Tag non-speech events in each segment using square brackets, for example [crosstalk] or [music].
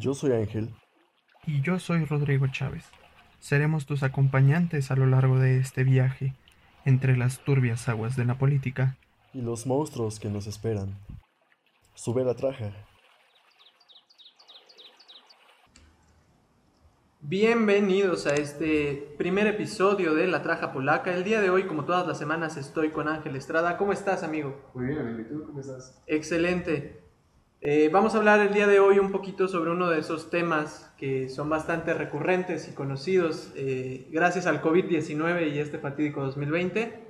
Yo soy Ángel. Y yo soy Rodrigo Chávez. Seremos tus acompañantes a lo largo de este viaje entre las turbias aguas de la política y los monstruos que nos esperan. Sube la traja. Bienvenidos a este primer episodio de La Traja Polaca. El día de hoy, como todas las semanas, estoy con Ángel Estrada. ¿Cómo estás, amigo? Muy bien, amigo. ¿Y tú cómo estás? Excelente. Eh, vamos a hablar el día de hoy un poquito sobre uno de esos temas que son bastante recurrentes y conocidos eh, gracias al COVID-19 y este fatídico 2020.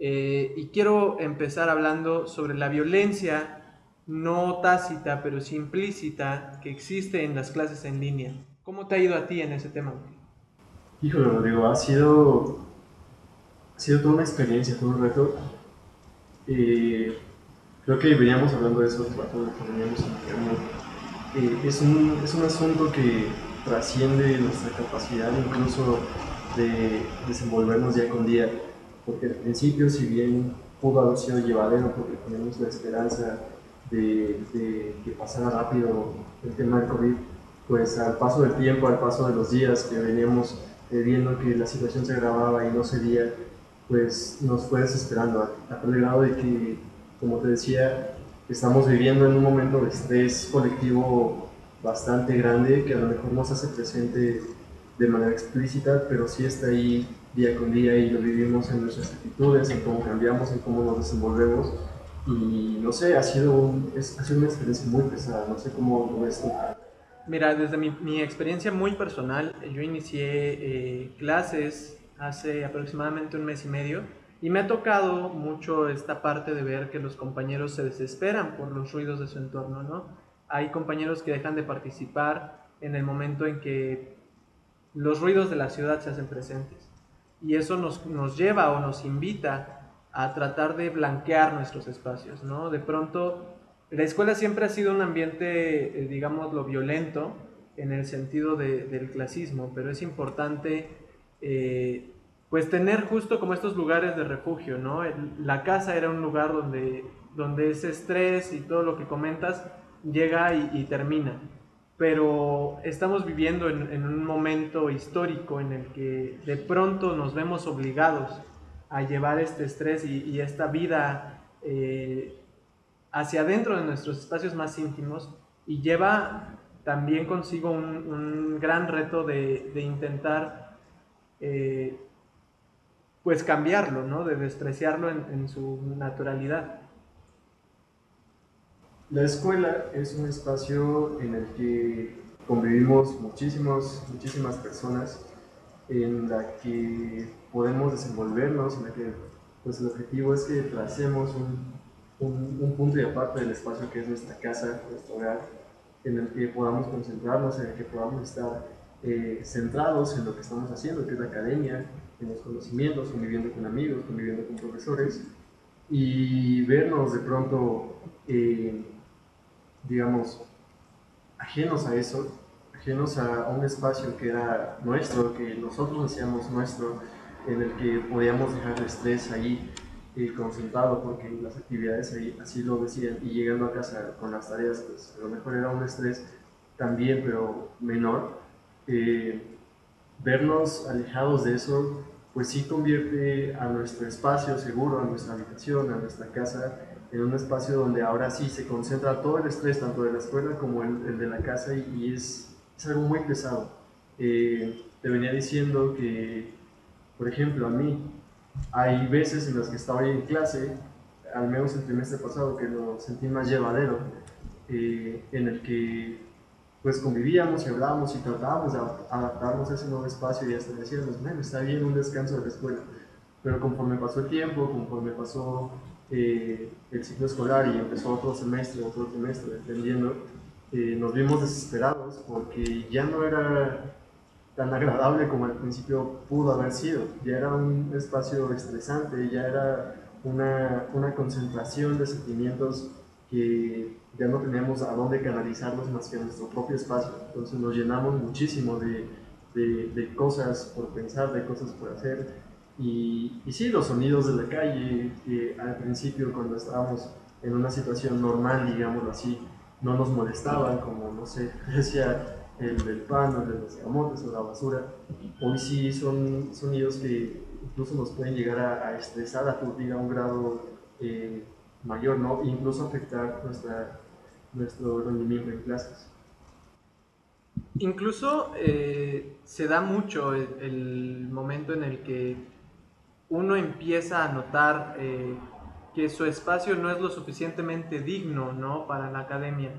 Eh, y quiero empezar hablando sobre la violencia no tácita, pero sí implícita que existe en las clases en línea. ¿Cómo te ha ido a ti en ese tema? Híjole, Rodrigo, ha sido, ha sido toda una experiencia, todo un reto. Creo que veníamos hablando de eso cuando veníamos en eh, es, un, es un asunto que trasciende nuestra capacidad incluso de desenvolvernos día con día, porque al principio, si bien pudo haber sido llevadero, porque tenemos la esperanza de, de, que pasara rápido el tema del COVID, pues al paso del tiempo, al paso de los días que veníamos eh, viendo que la situación se agravaba y no cedía, pues nos fue desesperando a, a tal grado de que como te decía, estamos viviendo en un momento de estrés colectivo bastante grande que a lo mejor no se hace presente de manera explícita, pero sí está ahí día con día y lo vivimos en nuestras actitudes, en cómo cambiamos, en cómo nos desenvolvemos. Y no sé, ha sido, un, es, ha sido una experiencia muy pesada, no sé cómo lo ves tú. Mira, desde mi, mi experiencia muy personal, yo inicié eh, clases hace aproximadamente un mes y medio y me ha tocado mucho esta parte de ver que los compañeros se desesperan por los ruidos de su entorno, ¿no? Hay compañeros que dejan de participar en el momento en que los ruidos de la ciudad se hacen presentes. Y eso nos, nos lleva o nos invita a tratar de blanquear nuestros espacios, ¿no? De pronto, la escuela siempre ha sido un ambiente, eh, digamos, lo violento en el sentido de, del clasismo, pero es importante eh, pues tener justo como estos lugares de refugio, ¿no? La casa era un lugar donde, donde ese estrés y todo lo que comentas llega y, termina. Pero estamos viviendo en, un momento histórico en el que de pronto nos vemos obligados a llevar este estrés y, esta vida eh, hacia adentro de nuestros espacios más íntimos y lleva también consigo un, gran reto de, intentar eh, pues cambiarlo, ¿no? De despreciarlo en, su naturalidad. La escuela es un espacio en el que convivimos muchísimos, muchísimas personas, en la que podemos desenvolvernos, en la que pues el objetivo es que tracemos un, un, punto y aparte del espacio que es nuestra casa, nuestro hogar, en el que podamos concentrarnos, en el que podamos estar eh, centrados en lo que estamos haciendo, que es la academia, en los conocimientos, conviviendo con amigos, conviviendo con profesores, y vernos de pronto, eh, digamos, ajenos a eso, ajenos a, un espacio que era nuestro, que nosotros hacíamos nuestro, en el que podíamos dejar el estrés ahí eh, concentrado porque las actividades ahí así lo decían y llegando a casa con las tareas pues a lo mejor era un estrés también pero menor eh, vernos alejados de eso, pues sí convierte a nuestro espacio seguro, a nuestra habitación, a nuestra casa, en un espacio donde ahora sí se concentra todo el estrés, tanto de la escuela como el, de la casa, y, es, es, algo muy pesado. Eh, te venía diciendo que, por ejemplo, a mí, hay veces en las que estaba en clase, al menos el trimestre pasado, que lo sentí más llevadero, eh, en el que pues convivíamos y hablábamos y tratábamos de adaptarnos a ese nuevo espacio y hasta decíamos, bueno, está bien un descanso de la escuela. Pero conforme pasó el tiempo, conforme pasó eh, el ciclo escolar y empezó otro semestre, otro trimestre, dependiendo, eh, nos vimos desesperados porque ya no era tan agradable como al principio pudo haber sido. Ya era un espacio estresante, ya era una, una concentración de sentimientos que ya no tenemos a dónde canalizarlos más que en nuestro propio espacio. Entonces nos llenamos muchísimo de, de, cosas por pensar, de cosas por hacer. Y, y, sí, los sonidos de la calle, que al principio cuando estábamos en una situación normal, digámoslo así, no nos molestaban, como, no sé, [laughs] decía el del pan, o el de los camotes o la basura. Hoy sí son sonidos que incluso nos pueden llegar a, a estresar, a aturdir a un grado eh, mayor, ¿no? E incluso afectar nuestra, nuestro rendimiento en clases. Incluso eh, se da mucho el, momento en el que uno empieza a notar eh, que su espacio no es lo suficientemente digno ¿no? para la academia.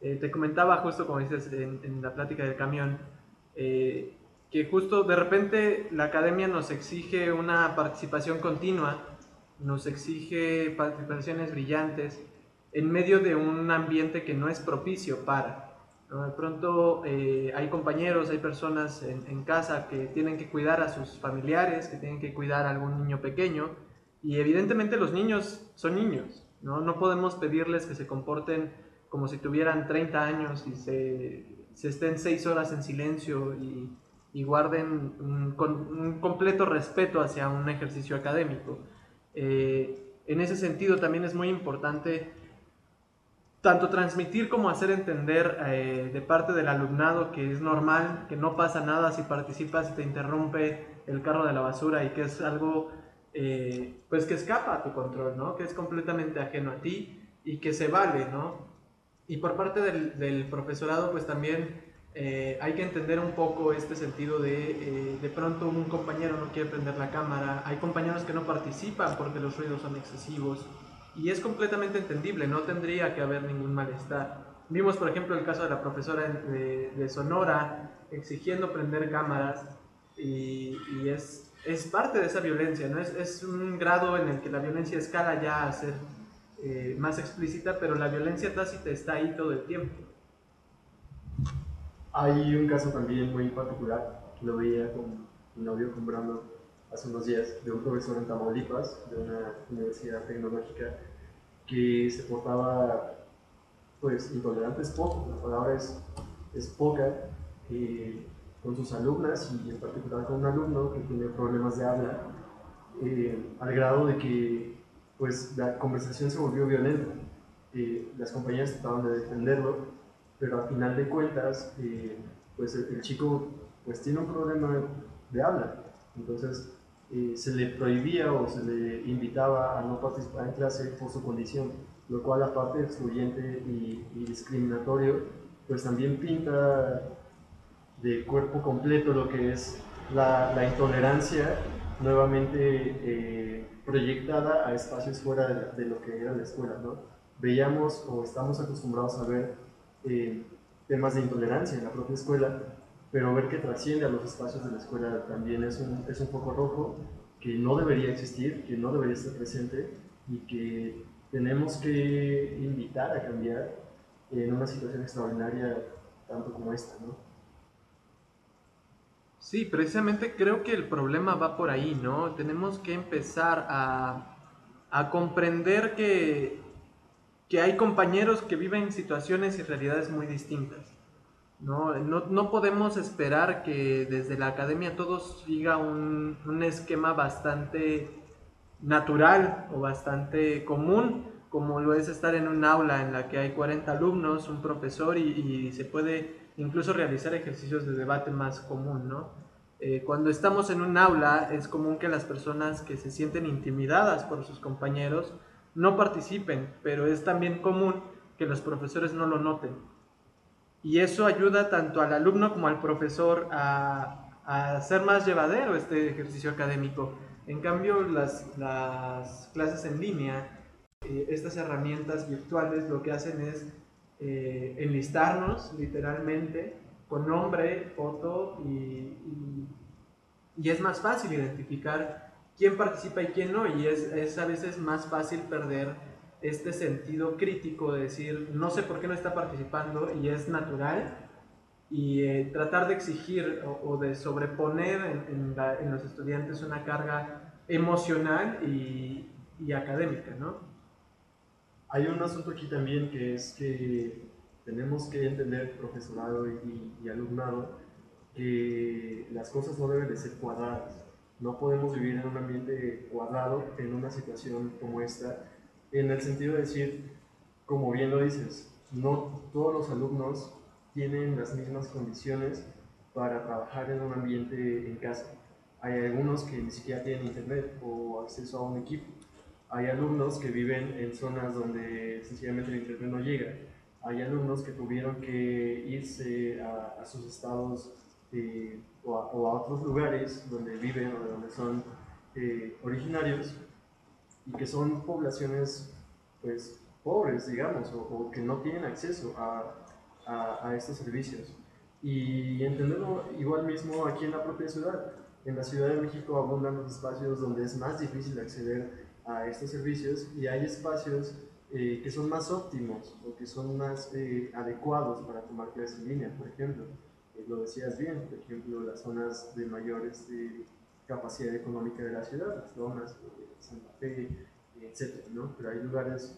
Eh, te comentaba justo como dices en, la plática del camión, que justo de repente la academia nos exige una participación continua, nos exige participaciones brillantes en medio de un ambiente que no es propicio para. De pronto eh, hay compañeros, hay personas en, casa que tienen que cuidar a sus familiares, que tienen que cuidar a algún niño pequeño, y evidentemente los niños son niños, ¿no? No podemos pedirles que se comporten como si tuvieran 30 años y se, se estén 6 horas en silencio y, y guarden un, un, completo respeto hacia un ejercicio académico. Eh, en ese sentido también es muy importante tanto transmitir como hacer entender eh, de parte del alumnado que es normal, que no pasa nada si participas y te interrumpe el carro de la basura y que es algo eh, pues que escapa a tu control, ¿no? que es completamente ajeno a ti y que se vale. ¿no? Y por parte del, profesorado pues también eh, hay que entender un poco este sentido de de pronto un compañero no quiere prender la cámara, hay compañeros que no participan porque los ruidos son excesivos y es completamente entendible, no tendría que haber ningún malestar. Vimos, por ejemplo, el caso de la profesora de, Sonora exigiendo prender cámaras y, es, es, parte de esa violencia, ¿no? Es, es, un grado en el que la violencia escala ya a ser eh, más explícita, pero la violencia tácita está ahí todo el tiempo. Hay un caso también muy particular, lo veía con mi novio, con Brando, hace unos días de un profesor en Tamaulipas, de una universidad tecnológica, que se portaba, pues, intolerante es poco, la palabra es, es poca, eh, con sus alumnas y en particular con un alumno que tiene problemas de habla, eh, al grado de que, pues, la conversación se volvió violenta. Eh, las compañeras trataban de defenderlo, pero al final de cuentas, pues, el, el chico, pues, tiene un problema de habla. Entonces, se le prohibía o se le invitaba a no participar en clase por su condición, lo cual aparte de excluyente y, discriminatorio, pues también pinta de cuerpo completo lo que es la, intolerancia nuevamente eh, proyectada a espacios fuera de, lo que era la escuela. Veíamos o estamos acostumbrados a ver eh, temas de intolerancia en la propia escuela, pero ver que trasciende a los espacios de la escuela también es un, es un poco rojo que no debería existir, que no debería estar presente y que tenemos que invitar a cambiar en una situación extraordinaria tanto como esta, ¿no? Sí, precisamente creo que el problema va por ahí, ¿no? Tenemos que empezar a, a comprender que, que hay compañeros que viven situaciones y realidades muy distintas no, no, podemos esperar que desde la academia todo siga un, esquema bastante natural o bastante común, como lo es estar en un aula en la que hay 40 alumnos, un profesor y, se puede incluso realizar ejercicios de debate más común, ¿no? Eh, cuando estamos en un aula es común que las personas que se sienten intimidadas por sus compañeros no participen, pero es también común que los profesores no lo noten y eso ayuda tanto al alumno como al profesor a, a hacer más llevadero este ejercicio académico. En cambio, las, las clases en línea, eh, estas herramientas virtuales lo que hacen es eh, enlistarnos literalmente con nombre, foto y, y, es más fácil identificar quién participa y quién no y es, es a veces más fácil perder este sentido crítico de decir, no sé por qué no está participando y es natural, y eh, tratar de exigir o, de sobreponer en, los estudiantes una carga emocional y, académica, ¿no? Hay un asunto aquí también que es que tenemos que entender, profesorado y, y alumnado, que las cosas no deben de ser cuadradas. No podemos vivir en un ambiente cuadrado en una situación como esta en el sentido de decir, como bien lo dices, no todos los alumnos tienen las mismas condiciones para trabajar en un ambiente en casa. Hay algunos que ni siquiera tienen internet o acceso a un equipo. Hay alumnos que viven en zonas donde sencillamente el internet no llega. Hay alumnos que tuvieron que irse a, sus estados eh, o, a, otros lugares donde viven o de donde son eh, originarios y que son poblaciones pues pobres, digamos, o, que no tienen acceso a, a, estos servicios. Y entenderlo igual mismo aquí en la propia ciudad. En la Ciudad de México abundan los espacios donde es más difícil acceder a estos servicios y hay espacios eh, que son más óptimos o que son más eh, adecuados para tomar clases en línea, por ejemplo. Eh, lo decías bien, por ejemplo, las zonas de mayor este, capacidad económica de la ciudad, las zonas, Santa Fe, etc. ¿no? Pero hay lugares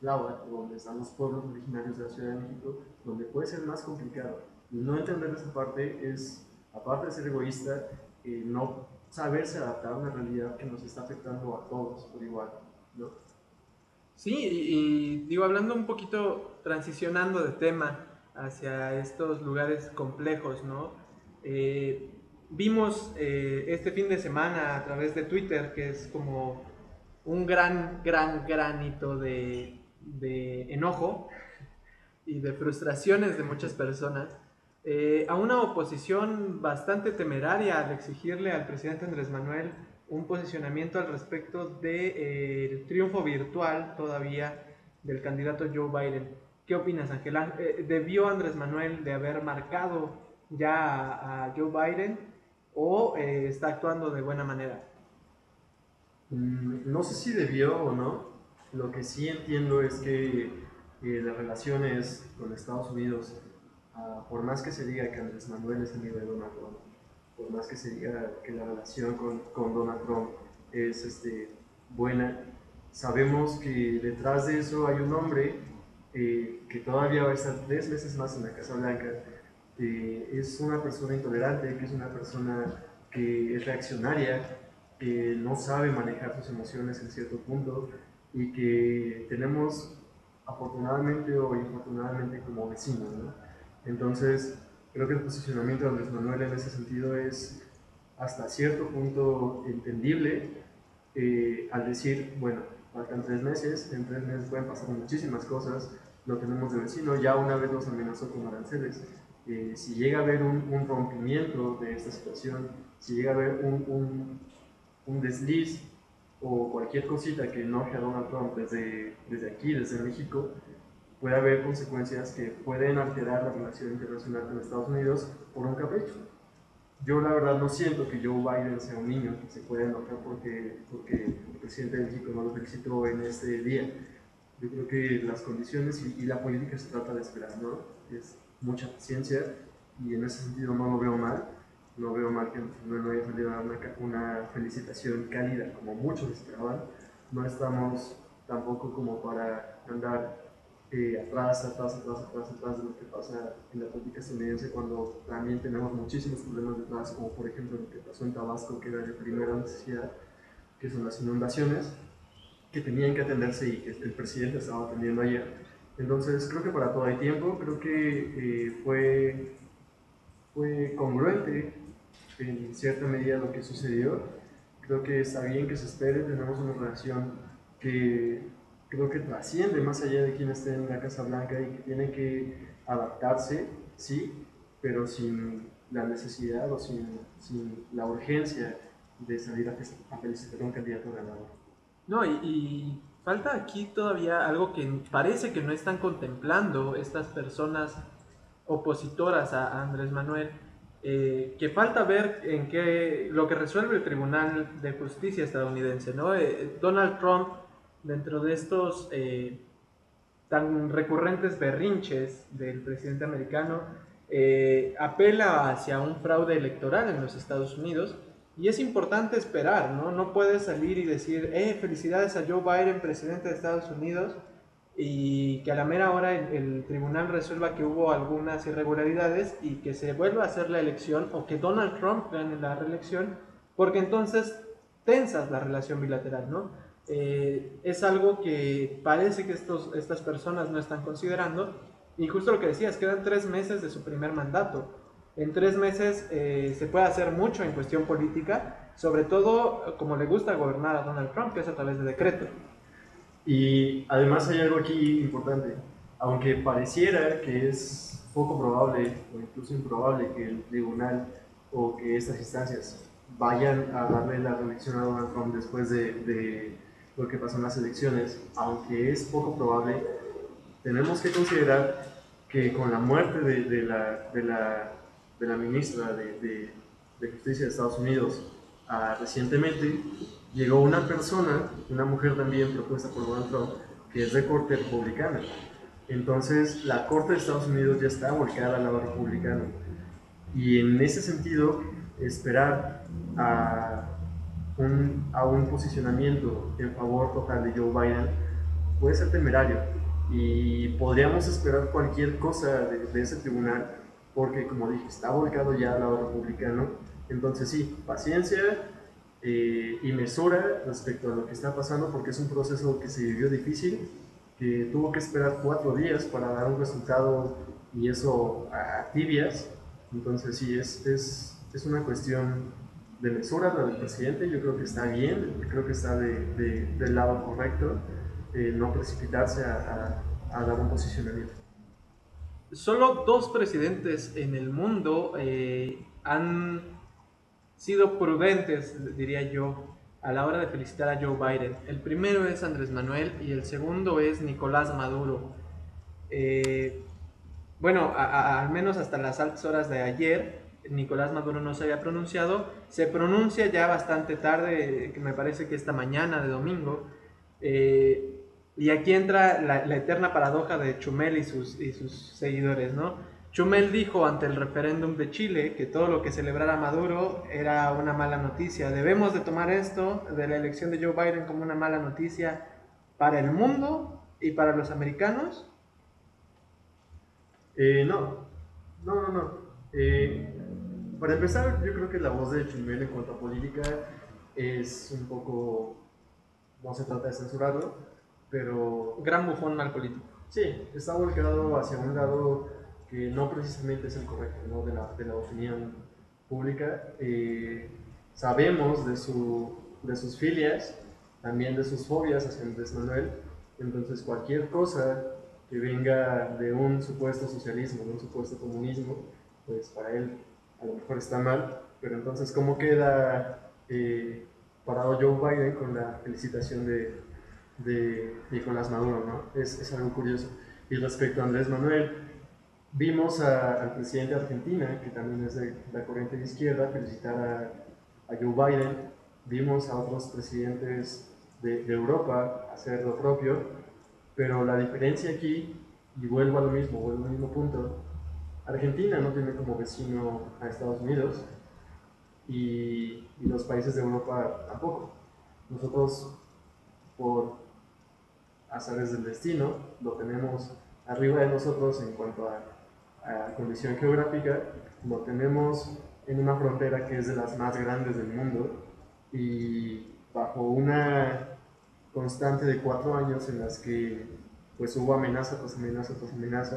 donde están los pueblos originarios de la Ciudad de México, donde puede ser más complicado. No entender esa parte es, aparte de ser egoísta, eh, no saberse adaptar a una realidad que nos está afectando a todos por igual. Sí, y, digo, hablando un poquito, transicionando de tema hacia estos lugares complejos, ¿no? Eh, vimos eh, este fin de semana a través de Twitter, que es como un gran, gran granito de, de enojo y de frustraciones de muchas personas, eh, a una oposición bastante temeraria al exigirle al presidente Andrés Manuel un posicionamiento al respecto del de, eh, triunfo virtual todavía del candidato Joe Biden. ¿Qué opinas, Ángel? Eh, ¿Debió Andrés Manuel de haber marcado ya a, Joe Biden o está actuando de buena manera? Mm, no sé si debió o no. Lo que sí entiendo es que las relaciones con Estados Unidos, ah, por más que se diga que Andrés Manuel es amigo de Donald Trump, por más que se diga que la relación con, con Donald Trump es este, buena, sabemos que detrás de eso hay un hombre eh, que todavía va a estar tres meses más en la Casa Blanca. Eh, es una persona intolerante, que es una persona que es reaccionaria, que no sabe manejar sus emociones en cierto punto y que tenemos afortunadamente o infortunadamente como vecinos. ¿no? Entonces, creo que el posicionamiento de Andrés Manuel en ese sentido es hasta cierto punto entendible eh, al decir, bueno, faltan tres meses, en tres meses pueden pasar muchísimas cosas, lo tenemos de vecino, ya una vez nos amenazó con aranceles. Eh, si llega a haber un, un, rompimiento de esta situación, si llega a haber un, un un desliz o cualquier cosita que enoje a Donald Trump desde, desde aquí, desde México, puede haber consecuencias que pueden alterar la relación internacional con Estados Unidos por un capricho. Yo la verdad no siento que Joe Biden sea un niño que se puede enojar porque, porque el presidente de México no lo felicitó en este día. Yo creo que las condiciones y, y la política se trata de esperar, ¿no? Es mucha paciencia y en ese sentido no lo veo mal no veo mal que no haya salido a dar una, felicitación cálida como muchos esperaban. No estamos tampoco como para andar eh, atrás, atrás, atrás, atrás, atrás de lo que pasa en la política estadounidense cuando también tenemos muchísimos problemas detrás, como por ejemplo lo que pasó en Tabasco, que era de primera necesidad, que son las inundaciones, que tenían que atenderse y que el presidente estaba atendiendo ayer. Entonces creo que para todo hay tiempo, creo que eh, fue, fue congruente en cierta medida lo que sucedió. Creo que está bien que se espere, tenemos una relación que creo que trasciende más allá de quien esté en la Casa Blanca y que tiene que adaptarse, sí, pero sin la necesidad o sin, sin la urgencia de salir a, felicitar a un candidato ganador. No, y, y, falta aquí todavía algo que parece que no están contemplando estas personas opositoras a Andrés Manuel, eh, que falta ver en qué lo que resuelve el Tribunal de Justicia estadounidense, ¿no? Eh, Donald Trump, dentro de estos eh, tan recurrentes berrinches del presidente americano, apela hacia un fraude electoral en los Estados Unidos y es importante esperar, ¿no? No puedes salir y decir, eh, felicidades a Joe Biden, presidente de Estados Unidos, y que a la mera hora el, tribunal resuelva que hubo algunas irregularidades y que se vuelva a hacer la elección o que Donald Trump gane la reelección, porque entonces tensas la relación bilateral, ¿no? eh, es algo que parece que estos, estas personas no están considerando. Y justo lo que decías, quedan tres meses de su primer mandato. En tres meses eh, se puede hacer mucho en cuestión política, sobre todo como le gusta gobernar a Donald Trump, que es a través de decreto. Y además hay algo aquí importante. Aunque pareciera que es poco probable o incluso improbable que el tribunal o que estas instancias vayan a darle la reelección a Donald Trump después de, de lo que pasó en las elecciones, aunque es poco probable, tenemos que considerar que con la muerte de, de, la, de la, de la, ministra de, de, Justicia de Estados Unidos uh, recientemente, llegó una persona, una mujer también propuesta por Donald Trump, que es de corte republicana. Entonces, la Corte de Estados Unidos ya está volcada al lado republicano. Y en ese sentido, esperar a un, a un posicionamiento en favor total de Joe Biden puede ser temerario y podríamos esperar cualquier cosa de, ese tribunal porque como dije está volcado ya al lado republicano entonces sí, paciencia eh, y mesura respecto a lo que está pasando porque es un proceso que se vivió difícil que tuvo que esperar cuatro días para dar un resultado y eso a tibias entonces sí, es, es, es una cuestión de mesura la del presidente, yo creo que está bien, creo que está de, del lado correcto, eh, no precipitarse a, a, dar un posicionamiento. Solo dos presidentes en el mundo eh, han sido prudentes, diría yo, a la hora de felicitar a Joe Biden. El primero es Andrés Manuel y el segundo es Nicolás Maduro. Eh, bueno, al menos hasta las altas horas de ayer, Nicolás Maduro no se había pronunciado, se pronuncia ya bastante tarde, que me parece que esta mañana de domingo, eh, y aquí entra la, eterna paradoja de Chumel y sus, y sus seguidores, ¿no? Chumel dijo ante el referéndum de Chile que todo lo que celebrara Maduro era una mala noticia. Debemos de tomar esto de la elección de Joe Biden como una mala noticia para el mundo y para los americanos. Eh, no, no, no, no. Eh, para empezar, yo creo que la voz de Chumel en cuanto a política es un poco. No se trata de censurarlo, pero. Gran bufón mal político. Sí, está volcado hacia un lado que no precisamente es el correcto ¿no? de, la, de la opinión pública. Eh, sabemos de, su, de sus filias, también de sus fobias hacia Andrés Manuel. Entonces, cualquier cosa que venga de un supuesto socialismo, de un supuesto comunismo, pues para él a lo mejor está mal, pero entonces, ¿cómo queda eh, parado Joe Biden con la felicitación de, de Nicolás Maduro? ¿no? Es, es, algo curioso. Y respecto a Andrés Manuel, vimos al presidente de Argentina, que también es de la corriente de izquierda, felicitar a, Joe Biden. Vimos a otros presidentes de, Europa hacer lo propio, pero la diferencia aquí, y vuelvo a lo mismo, vuelvo al mismo punto, Argentina no tiene como vecino a Estados Unidos y, los países de Europa tampoco. Nosotros, por azares del destino, lo tenemos arriba de nosotros en cuanto a, condición geográfica, lo tenemos en una frontera que es de las más grandes del mundo y bajo una constante de cuatro años en las que pues hubo amenaza tras amenaza tras amenaza,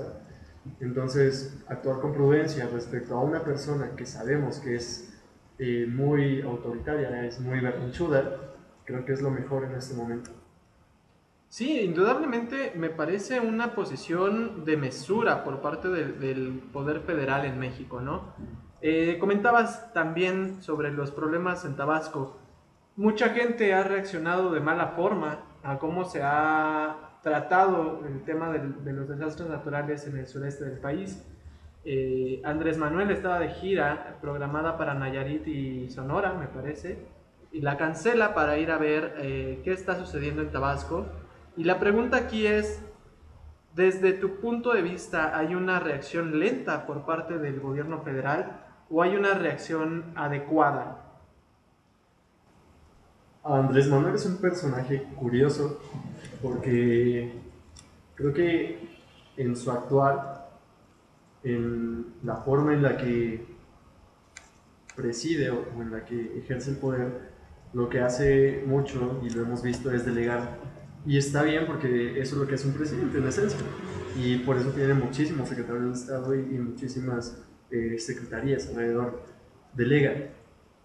entonces, actuar con prudencia respecto a una persona que sabemos que es eh, muy autoritaria, es muy berrinchuda, creo que es lo mejor en este momento. Sí, indudablemente me parece una posición de mesura por parte del, Poder Federal en México, ¿no? Eh, comentabas también sobre los problemas en Tabasco. Mucha gente ha reaccionado de mala forma a cómo se ha tratado el tema de, los desastres naturales en el sureste del país. Eh, Andrés Manuel estaba de gira programada para Nayarit y Sonora, me parece, y la cancela para ir a ver eh, qué está sucediendo en Tabasco. Y la pregunta aquí es, desde tu punto de vista, ¿hay una reacción lenta por parte del gobierno federal o hay una reacción adecuada? Andrés Manuel es un personaje curioso porque creo que en su actual, en la forma en la que preside o en la que ejerce el poder, lo que hace mucho, y lo hemos visto, es delegar. Y está bien porque eso es lo que hace un presidente en esencia. Y por eso tiene muchísimos secretarios de Estado y, muchísimas eh, secretarías alrededor. Delega.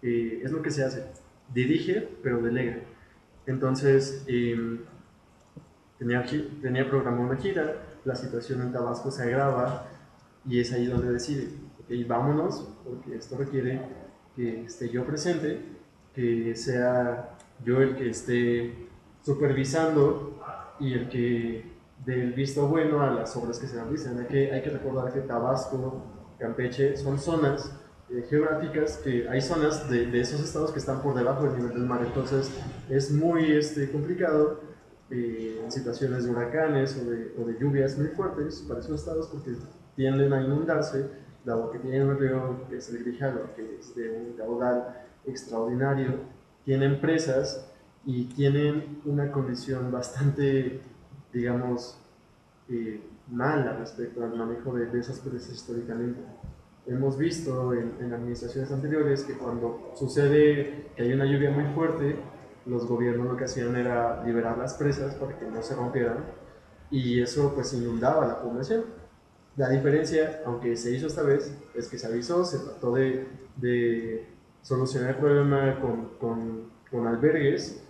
Eh, es lo que se hace. Dirige, pero delega. Entonces, em, tenía, tenía programada una gira, la situación en Tabasco se agrava y es ahí donde decide, ok, vámonos, porque esto requiere que esté yo presente, que sea yo el que esté supervisando y el que dé el visto bueno a las obras que se realicen. Hay que, hay que recordar que Tabasco, Campeche son zonas eh, geográficas que hay zonas de, de, esos estados que están por debajo del nivel del mar, entonces es muy este, complicado eh, en situaciones de huracanes o de, o de, lluvias muy fuertes para esos estados porque tienden a inundarse, dado que tienen un río que es el Grijalo, que es de un caudal extraordinario, tienen presas y tienen una condición bastante, digamos, eh, mala respecto al manejo de, de esas presas históricamente. Hemos visto en, en, administraciones anteriores que cuando sucede que hay una lluvia muy fuerte, los gobiernos lo que hacían era liberar las presas para que no se rompieran y eso pues inundaba la población. La diferencia, aunque se hizo esta vez, es que se avisó, se trató de, de solucionar el problema con, con, con albergues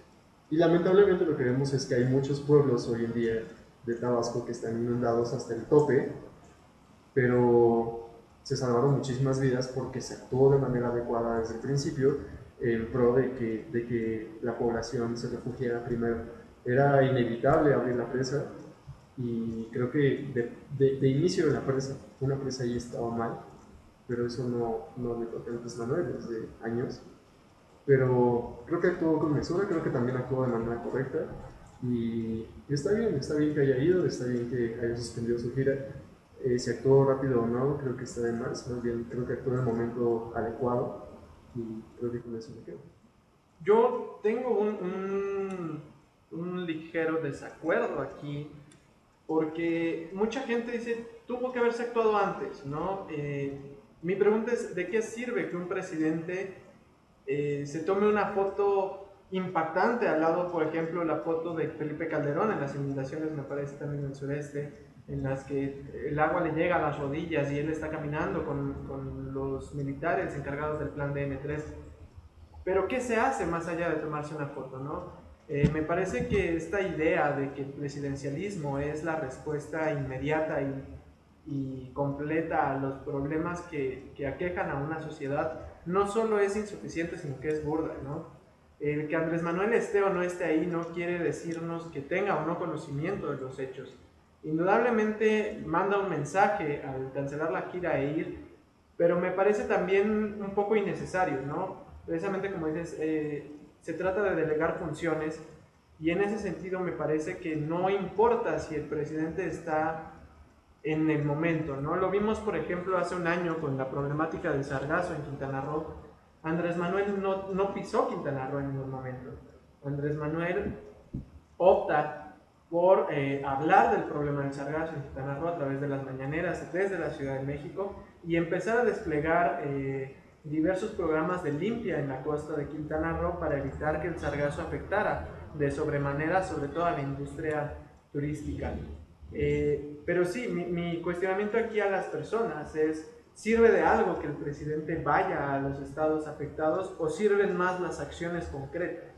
y lamentablemente lo que vemos es que hay muchos pueblos hoy en día de Tabasco que están inundados hasta el tope, pero se salvaron muchísimas vidas porque se actuó de manera adecuada desde el principio en pro de que, de que la población se refugiara primero. Era inevitable abrir la presa y creo que de, de, inicio de la presa, una presa ahí estaba mal, pero eso no, no le toca a Manuel desde años. Pero creo que actuó con mesura, creo que también actuó de manera correcta y está bien, está bien que haya ido, está bien que haya suspendido su gira eh, si actuó rápido o no, creo que está de más, más bien creo que actuó en el momento adecuado y creo que con eso me quedo. Yo tengo un, un, un ligero desacuerdo aquí porque mucha gente dice, tuvo que haberse actuado antes, ¿no? Eh, mi pregunta es, ¿de qué sirve que un presidente eh, se tome una foto impactante al lado, por ejemplo, la foto de Felipe Calderón en las inundaciones, me parece también en el sureste, en las que el agua le llega a las rodillas y él está caminando con, con los militares encargados del plan DN3. Pero ¿qué se hace más allá de tomarse una foto? ¿no? Eh, me parece que esta idea de que el presidencialismo es la respuesta inmediata y, y completa a los problemas que, que, aquejan a una sociedad no solo es insuficiente, sino que es burda. ¿no? El que Andrés Manuel esté o no esté ahí no quiere decirnos que tenga o no conocimiento de los hechos indudablemente manda un mensaje al cancelar la gira e ir, pero me parece también un poco innecesario, ¿no? Precisamente como dices, eh, se trata de delegar funciones y en ese sentido me parece que no importa si el presidente está en el momento, ¿no? Lo vimos, por ejemplo, hace un año con la problemática del sargazo en Quintana Roo. Andrés Manuel no, no pisó Quintana Roo en ningún momento. Andrés Manuel opta por eh, hablar del problema del sargazo en Quintana Roo a través de las mañaneras desde la Ciudad de México y empezar a desplegar eh, diversos programas de limpia en la costa de Quintana Roo para evitar que el sargazo afectara de sobremanera sobre todo a la industria turística. Eh, pero sí, mi, mi cuestionamiento aquí a las personas es, ¿sirve de algo que el presidente vaya a los estados afectados o sirven más las acciones concretas?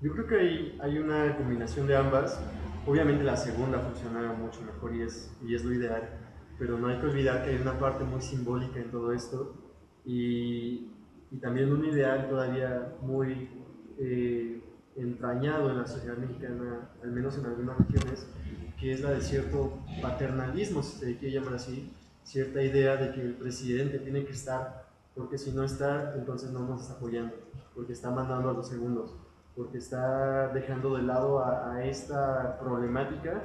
Yo creo que hay, hay una combinación de ambas. Obviamente la segunda funciona mucho mejor y es, y es lo ideal, pero no hay que olvidar que hay una parte muy simbólica en todo esto y, y también un ideal todavía muy eh, entrañado en la sociedad mexicana, al menos en algunas regiones, que es la de cierto paternalismo, si se quiere llamar así, cierta idea de que el presidente tiene que estar, porque si no está, entonces no nos está apoyando, porque está mandando a los segundos porque está dejando de lado a, esta problemática,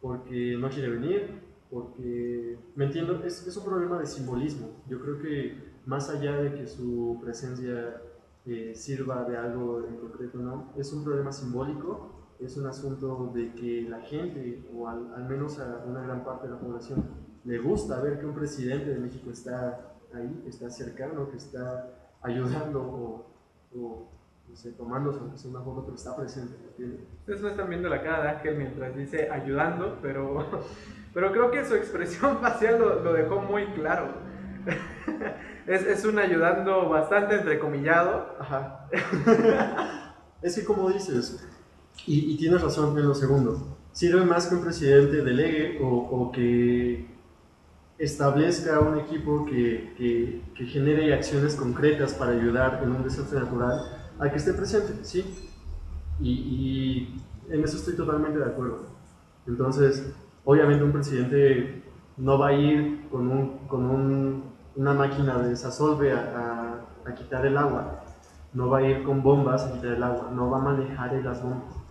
porque no quiere venir, porque, me entiendo, es, es, un problema de simbolismo. Yo creo que más allá de que su presencia eh, sirva de algo en concreto, no, es un problema simbólico, es un asunto de que la gente, o al, al menos a una gran parte de la población, le gusta ver que un presidente de México está ahí, está cercano, que está ayudando o, o no sé, tomándose una foto, pero está presente. Ustedes no están viendo la cara de Ángel mientras dice ayudando, pero, [laughs] pero creo que su expresión [laughs] facial lo, lo dejó muy claro. [laughs] es, es, un ayudando bastante entrecomillado. Ajá. es que como dices, y, tienes razón en lo segundo, sirve más que un presidente delegue o, que establezca un equipo que, genere acciones concretas para ayudar en un desastre natural a que esté presente, ¿sí? Y, en eso estoy totalmente de acuerdo. Entonces, obviamente un presidente no va a ir con, un, una máquina de desasolve a, a, a, quitar el agua, no va a ir con bombas a quitar el agua, no va a manejar las bombas.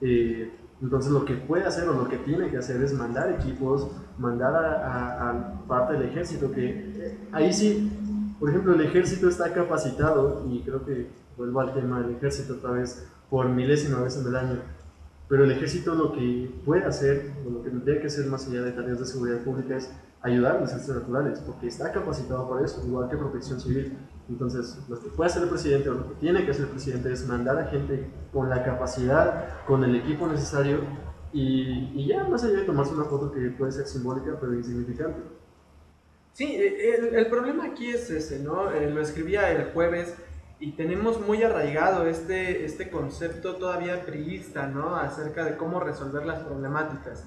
Eh, entonces lo que puede hacer o lo que tiene que hacer es mandar equipos, mandar a, a parte del ejército, que eh, ahí sí, por ejemplo, el ejército está capacitado, y creo que vuelvo al tema del ejército otra vez, por milésima vez en el año, pero el ejército lo que puede hacer, o lo que tendría que hacer más allá de tareas de seguridad pública es ayudar a los desastres naturales, porque está capacitado para eso, igual que protección civil. Entonces, lo que puede hacer el presidente o lo que tiene que hacer el presidente es mandar a gente con la capacidad, con el equipo necesario y, ya más allá de tomarse una foto que puede ser simbólica pero insignificante. Sí, el, el problema aquí es ese, ¿no? Eh, lo escribía el jueves y tenemos muy arraigado este, este concepto todavía priista, ¿no? Acerca de cómo resolver las problemáticas.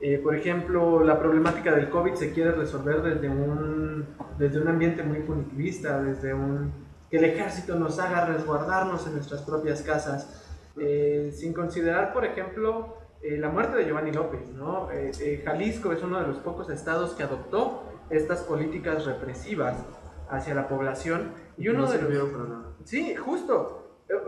Eh, por ejemplo, la problemática del COVID se quiere resolver desde un, desde un ambiente muy punitivista, desde un que el ejército nos haga resguardarnos en nuestras propias casas, eh, sin considerar, por ejemplo, eh, la muerte de Giovanni López. ¿no? Jalisco es uno de los pocos estados que adoptó estas políticas represivas hacia la población y uno no de sirvieron para nada. Sí, justo.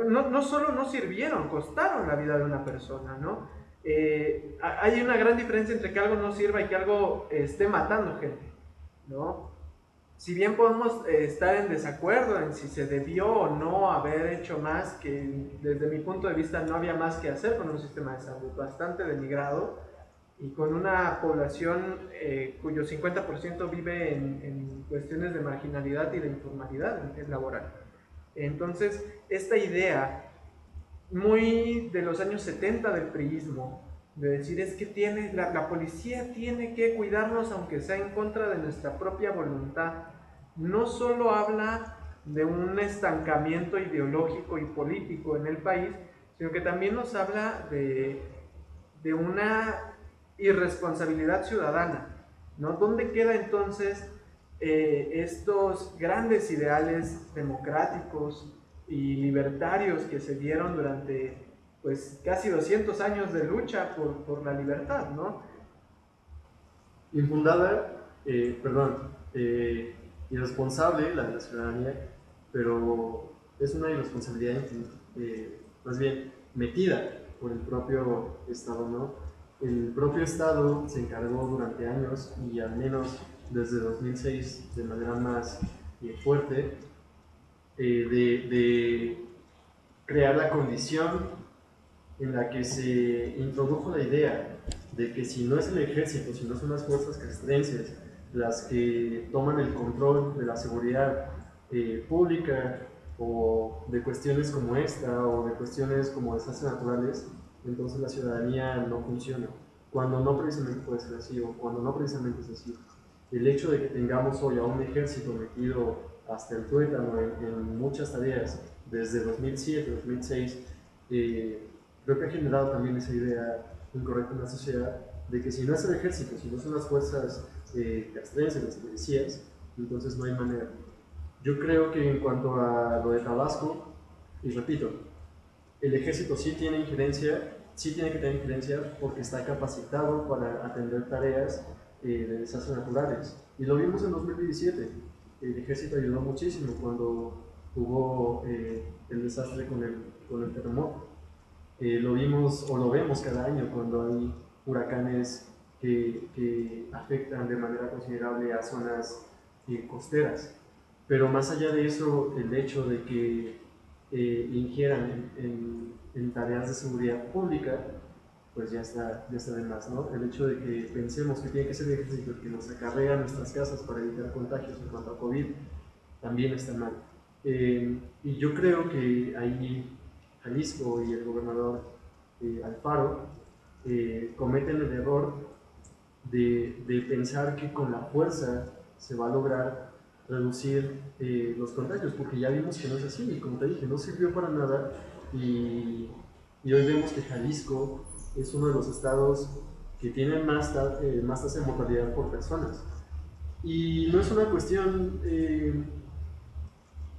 No, no solo no sirvieron, costaron la vida de una persona, ¿no? Eh, hay una gran diferencia entre que algo no sirva y que algo esté matando gente, ¿no? Si bien podemos eh, estar en desacuerdo en si se debió o no haber hecho más, que desde mi punto de vista no había más que hacer con un sistema de salud bastante denigrado y con una población eh, cuyo 50% vive en, en, cuestiones de marginalidad y de informalidad laboral. Entonces, esta idea muy de los años 70 del priismo, de decir es que tiene, la, la, policía tiene que cuidarnos aunque sea en contra de nuestra propia voluntad. No solo habla de un estancamiento ideológico y político en el país, sino que también nos habla de, de una irresponsabilidad ciudadana. ¿no? ¿Dónde queda entonces eh, estos grandes ideales democráticos, y libertarios que se dieron durante pues casi 200 años de lucha por, por la libertad, ¿no? Infundada, eh, perdón, eh, irresponsable la de la ciudadanía, pero es una irresponsabilidad eh, más bien metida por el propio Estado, ¿no? El propio Estado se encargó durante años y al menos desde 2006 de manera más eh, fuerte eh, de, crear la condición en la que se introdujo la idea de que si no es el ejército, si no son las fuerzas castrenses las que toman el control de la seguridad eh, pública o de cuestiones como esta o de cuestiones como desastres naturales, entonces la ciudadanía no funciona. Cuando no precisamente puede ser así o cuando no precisamente es así. El hecho de que tengamos hoy a un ejército metido hasta el tuétano en, en muchas tareas desde 2007, 2006, eh, creo que ha generado también esa idea incorrecta en la sociedad de que si no es el ejército, si no son las fuerzas eh, castrenses, las policías, entonces no hay manera. Yo creo que en cuanto a lo de Tabasco, y repito, el ejército sí tiene injerencia, sí tiene que tener injerencia porque está capacitado para atender tareas eh, de desastres naturales. Y lo vimos en 2017 el ejército ayudó muchísimo cuando hubo eh, el desastre con el, con el terremoto. Eh, lo vimos o lo vemos cada año cuando hay huracanes que, que afectan de manera considerable a zonas eh, costeras. Pero más allá de eso, el hecho de que eh, ingieran en, en, en tareas de seguridad pública pues ya está, ya está de más, ¿no? El hecho de que pensemos que tiene que ser ejército que nos acarrea nuestras casas para evitar contagios en cuanto a COVID, también está mal. Eh, y yo creo que ahí Jalisco y el gobernador eh, Alfaro eh, cometen el error de, de, pensar que con la fuerza se va a lograr reducir los contagios, porque ya vimos que no es así, y como te dije, no sirvió para nada, y, y hoy vemos que Jalisco es uno de los estados que tienen más, más tasa de mortalidad por personas. Y no es una cuestión eh,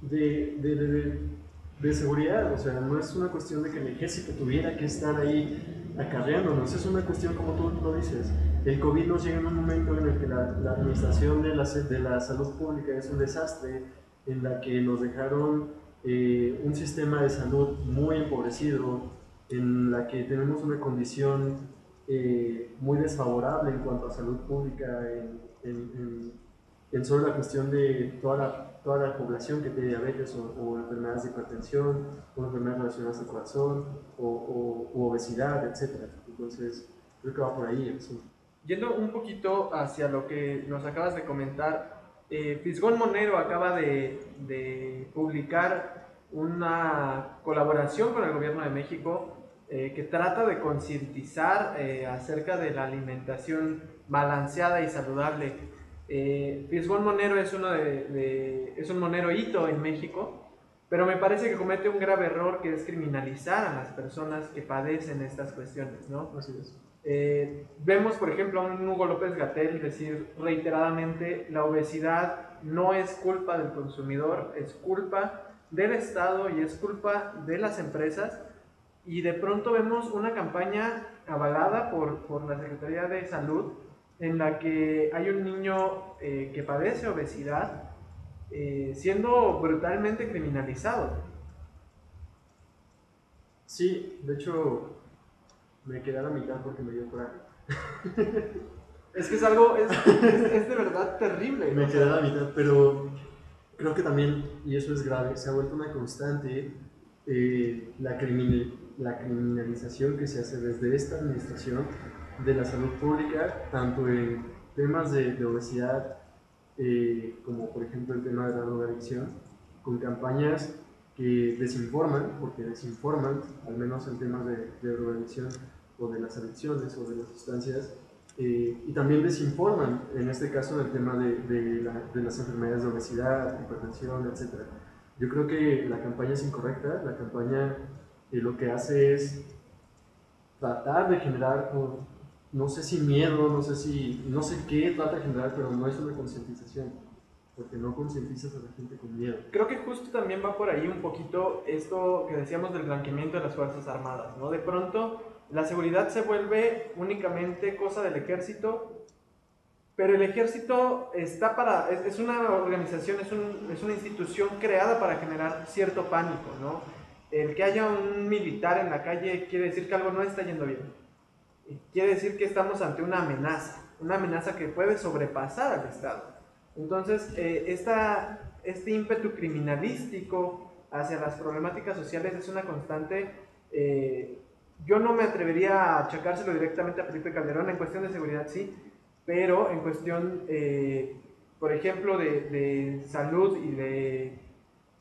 de, de, de, seguridad, o sea, no es una cuestión de que el ejército tuviera que estar ahí acarreándonos, es una cuestión como tú lo dices. El COVID nos llega en un momento en el que la, la administración de la, de la salud pública es un desastre, en la que nos dejaron eh, un sistema de salud muy empobrecido, en la que tenemos una condición eh, muy desfavorable en cuanto a salud pública en, en, en, solo la cuestión de toda la, toda la población que tiene diabetes o, enfermedades de hipertensión, o enfermedades relacionadas al corazón, o, obesidad, etc. Entonces, creo que va por ahí. Yendo un poquito hacia lo que nos acabas de comentar, eh, Fisgón Monero acaba de, de publicar una colaboración con el gobierno de México eh, que trata de concientizar eh, acerca de la alimentación balanceada y saludable. Eh, Monero es, uno de, es un monero hito en México, pero me parece que comete un grave error que es criminalizar a las personas que padecen estas cuestiones, ¿no? Eh, vemos, por ejemplo, a un Hugo López Gatel decir reiteradamente, la obesidad no es culpa del consumidor, es culpa del Estado y es culpa de las empresas y de pronto vemos una campaña avalada por, por la Secretaría de Salud en la que hay un niño eh, que padece obesidad eh, siendo brutalmente criminalizado. Sí, de hecho me quedé a la mitad porque me dio coraje. [laughs] es que es algo, es, es, de verdad terrible. Me quedé a la mitad, pero creo que también, y eso es grave, se ha vuelto una constante eh, la criminalidad la criminalización que se hace desde esta administración de la salud pública, tanto en temas de, obesidad, eh, como por ejemplo el tema de la drogadicción, con campañas que desinforman, porque desinforman, al menos en temas de, de drogadicción o de las adicciones o de las sustancias, eh, y también desinforman, en este caso, el tema de, de, de, las enfermedades de obesidad, hipertensión, etc. Yo creo que la campaña es incorrecta, la campaña y lo que hace es tratar de generar, no sé si miedo, no sé si, no sé qué trata de generar, pero no es una concientización, porque no concientizas a la gente con miedo. Creo que justo también va por ahí un poquito esto que decíamos del blanqueamiento de las Fuerzas Armadas, ¿no? De pronto la seguridad se vuelve únicamente cosa del ejército, pero el ejército está para, es, una organización, es, un, es una institución creada para generar cierto pánico, ¿no? El que haya un militar en la calle quiere decir que algo no está yendo bien. Quiere decir que estamos ante una amenaza, una amenaza que puede sobrepasar al Estado. Entonces, eh, este ímpetu criminalístico hacia las problemáticas sociales es una constante. Eh, yo no me atrevería a achacárselo directamente a Felipe Calderón, en cuestión de seguridad sí, pero en cuestión, eh, por ejemplo, de salud y de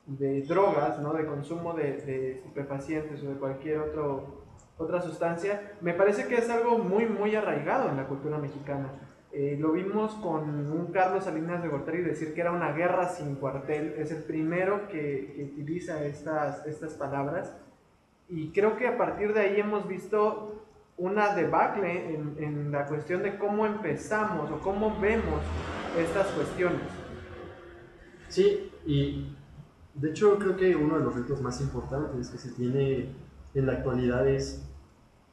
de drogas, ¿no? de consumo de, de, estupefacientes o de cualquier otro, otra sustancia, me parece que es algo muy, muy arraigado en la cultura mexicana. Eh, lo vimos con un Carlos Salinas de Gortari decir que era una guerra sin cuartel, es el primero que, que utiliza estas, estas palabras, y creo que a partir de ahí hemos visto una debacle en, en la cuestión de cómo empezamos o cómo vemos estas cuestiones. Sí, y de hecho, creo que uno de los retos más importantes que se tiene en la actualidad es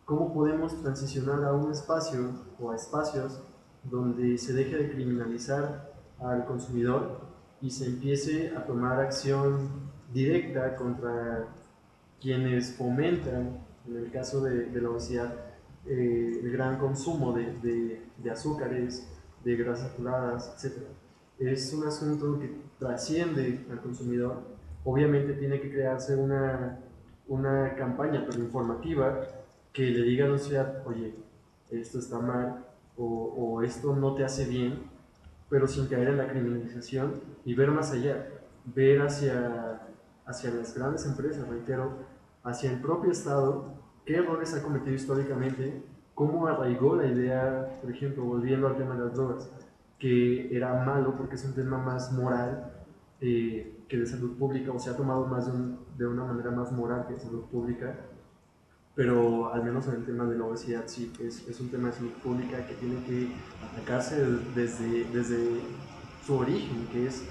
cómo podemos transicionar a un espacio o a espacios donde se deje de criminalizar al consumidor y se empiece a tomar acción directa contra quienes fomentan, en el caso de, la obesidad, eh, el gran consumo de, azúcares, de grasas saturadas, etc. Es un asunto que trasciende al consumidor, obviamente tiene que crearse una, una campaña, pero informativa, que le diga a la sociedad, oye, esto está mal o, o, esto no te hace bien, pero sin caer en la criminalización y ver más allá, ver hacia hacia las grandes empresas, reitero, hacia el propio Estado, qué errores ha cometido históricamente, cómo arraigó la idea, por ejemplo, volviendo al tema de las drogas, que era malo porque es un tema más moral eh, que de salud pública, o se ha tomado más de, de, una manera más moral que de salud pública, pero al menos en el tema de la obesidad sí, es, es un tema de salud pública que tiene que atacarse desde, desde su origen, que es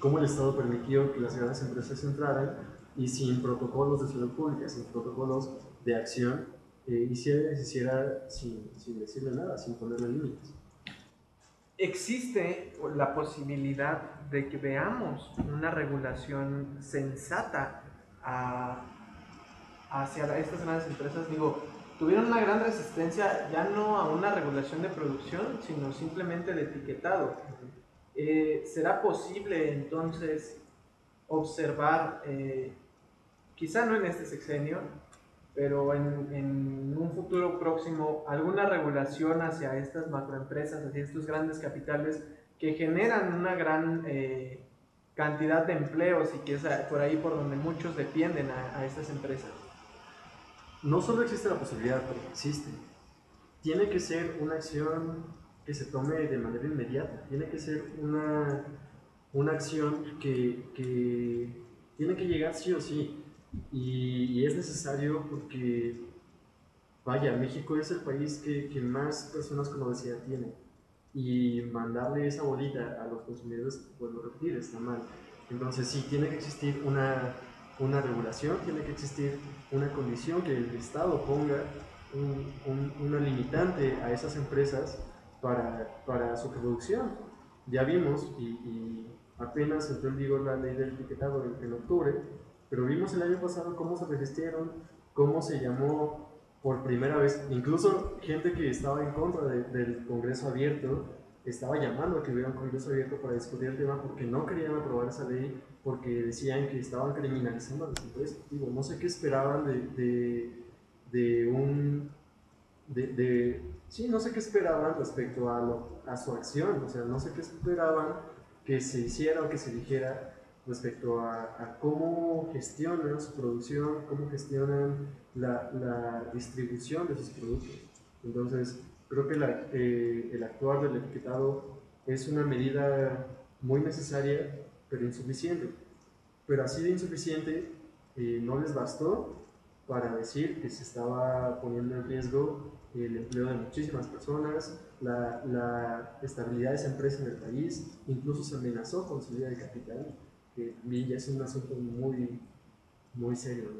cómo el Estado permitió que las grandes empresas entraran y sin protocolos de salud pública, sin protocolos de acción, eh, hiciera hiciera sin, sin decirle nada, sin ponerle límites existe la posibilidad de que veamos una regulación sensata hacia estas grandes empresas. Digo, tuvieron una gran resistencia ya no a una regulación de producción, sino simplemente de etiquetado. Eh, ¿Será posible entonces observar, eh, quizá no en este sexenio, pero en, un futuro próximo alguna regulación hacia estas macroempresas, hacia estos grandes capitales que generan una gran eh, cantidad de empleos y que es por ahí por donde muchos dependen a, a estas empresas. No solo existe la posibilidad, pero existe. Tiene que ser una acción que se tome de manera inmediata, tiene que ser una, una acción que, que tiene que llegar sí o sí y, es necesario porque, vaya, México es el país que, que, más personas con obesidad tiene. Y mandarle esa bolita a los consumidores, vuelvo a repetir, está mal. Entonces sí, tiene que existir una, una regulación, tiene que existir una condición que el Estado ponga un, una limitante a esas empresas para, para su producción. Ya vimos, y, y, apenas entró en vigor la ley del etiquetado en, en octubre, pero vimos el año pasado cómo se resistieron, cómo se llamó por primera vez, incluso gente que estaba en contra del Congreso abierto, estaba llamando a que hubiera un Congreso abierto para discutir el tema porque no querían aprobar esa ley, porque decían que estaban criminalizando a los empresas. Digo, no sé qué esperaban de, de, de un... De, de, sí, no sé qué esperaban respecto a, lo, a su acción, o sea, no sé qué esperaban que se hiciera o que se dijera respecto a, cómo gestionan su producción, cómo gestionan la, distribución de sus productos. Entonces, creo que eh, el actuar del etiquetado es una medida muy necesaria, pero insuficiente. Pero así de insuficiente eh, no les bastó para decir que se estaba poniendo en riesgo el empleo de muchísimas personas, la, la estabilidad de esa empresa en el país, incluso se amenazó con salida de capital que ya es un asunto muy, muy serio.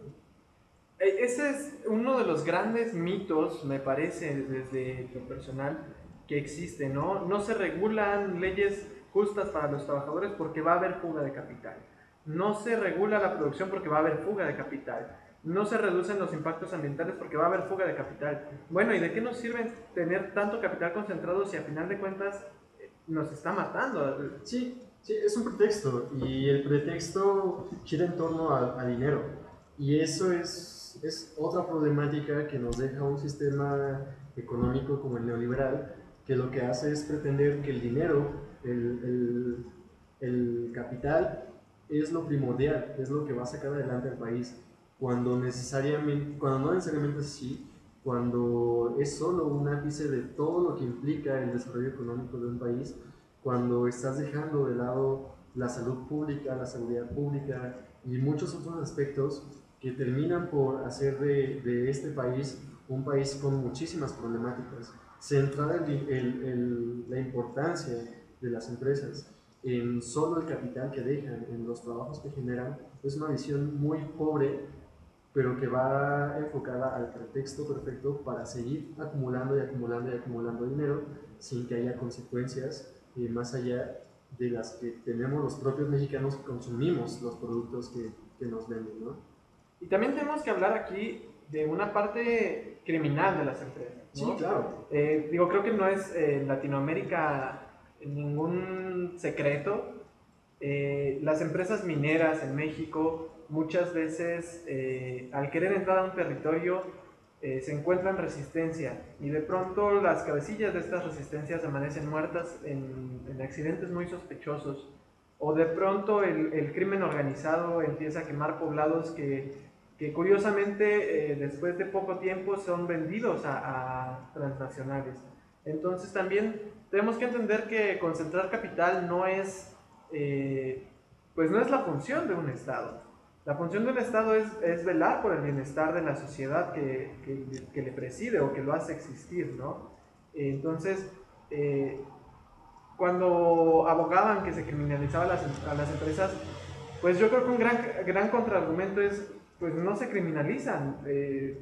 E, ese es uno de los grandes mitos, me parece, desde lo personal, que existe, ¿no? No se regulan leyes justas para los trabajadores porque va a haber fuga de capital. No se regula la producción porque va a haber fuga de capital. No se reducen los impactos ambientales porque va a haber fuga de capital. Bueno, ¿y de qué nos sirve tener tanto capital concentrado si a final de cuentas eh, nos está matando? Sí, Sí, es un pretexto y el pretexto gira en torno a, dinero. Y eso es, es otra problemática que nos deja un sistema económico como el neoliberal, que lo que hace es pretender que el dinero, el, el, el capital, es lo primordial, es lo que va a sacar adelante al país, cuando, necesariamente, cuando no necesariamente es así, cuando es solo un ápice de todo lo que implica el desarrollo económico de un país cuando estás dejando de lado la salud pública, la seguridad pública y muchos otros aspectos que terminan por hacer de, de este país un país con muchísimas problemáticas. Centrar el, el, la importancia de las empresas en solo el capital que dejan, en los trabajos que generan, es una visión muy pobre, pero que va enfocada al pretexto perfecto para seguir acumulando y acumulando y acumulando dinero sin que haya consecuencias y más allá de las que tenemos los propios mexicanos que consumimos los productos que, que nos venden, ¿no? Y también tenemos que hablar aquí de una parte criminal de las empresas. ¿no? Sí, claro. Eh, digo, creo que no es en Latinoamérica ningún secreto. Eh, las empresas mineras en México muchas veces al querer entrar a un territorio eh, se encuentran resistencia y de pronto las cabecillas de estas resistencias amanecen muertas en, accidentes muy sospechosos o de pronto el, crimen organizado empieza a quemar poblados que, curiosamente eh, después de poco tiempo son vendidos a, a transnacionales. Entonces también tenemos que entender que concentrar capital no es, eh, pues no es la función de un Estado. La función de un Estado es, es velar por el bienestar de la sociedad que, que, que, le preside o que lo hace existir, ¿no? Entonces, eh, cuando abogaban que se criminalizaba a las, a las, empresas, pues yo creo que un gran, gran contraargumento es, pues no se criminalizan. Eh,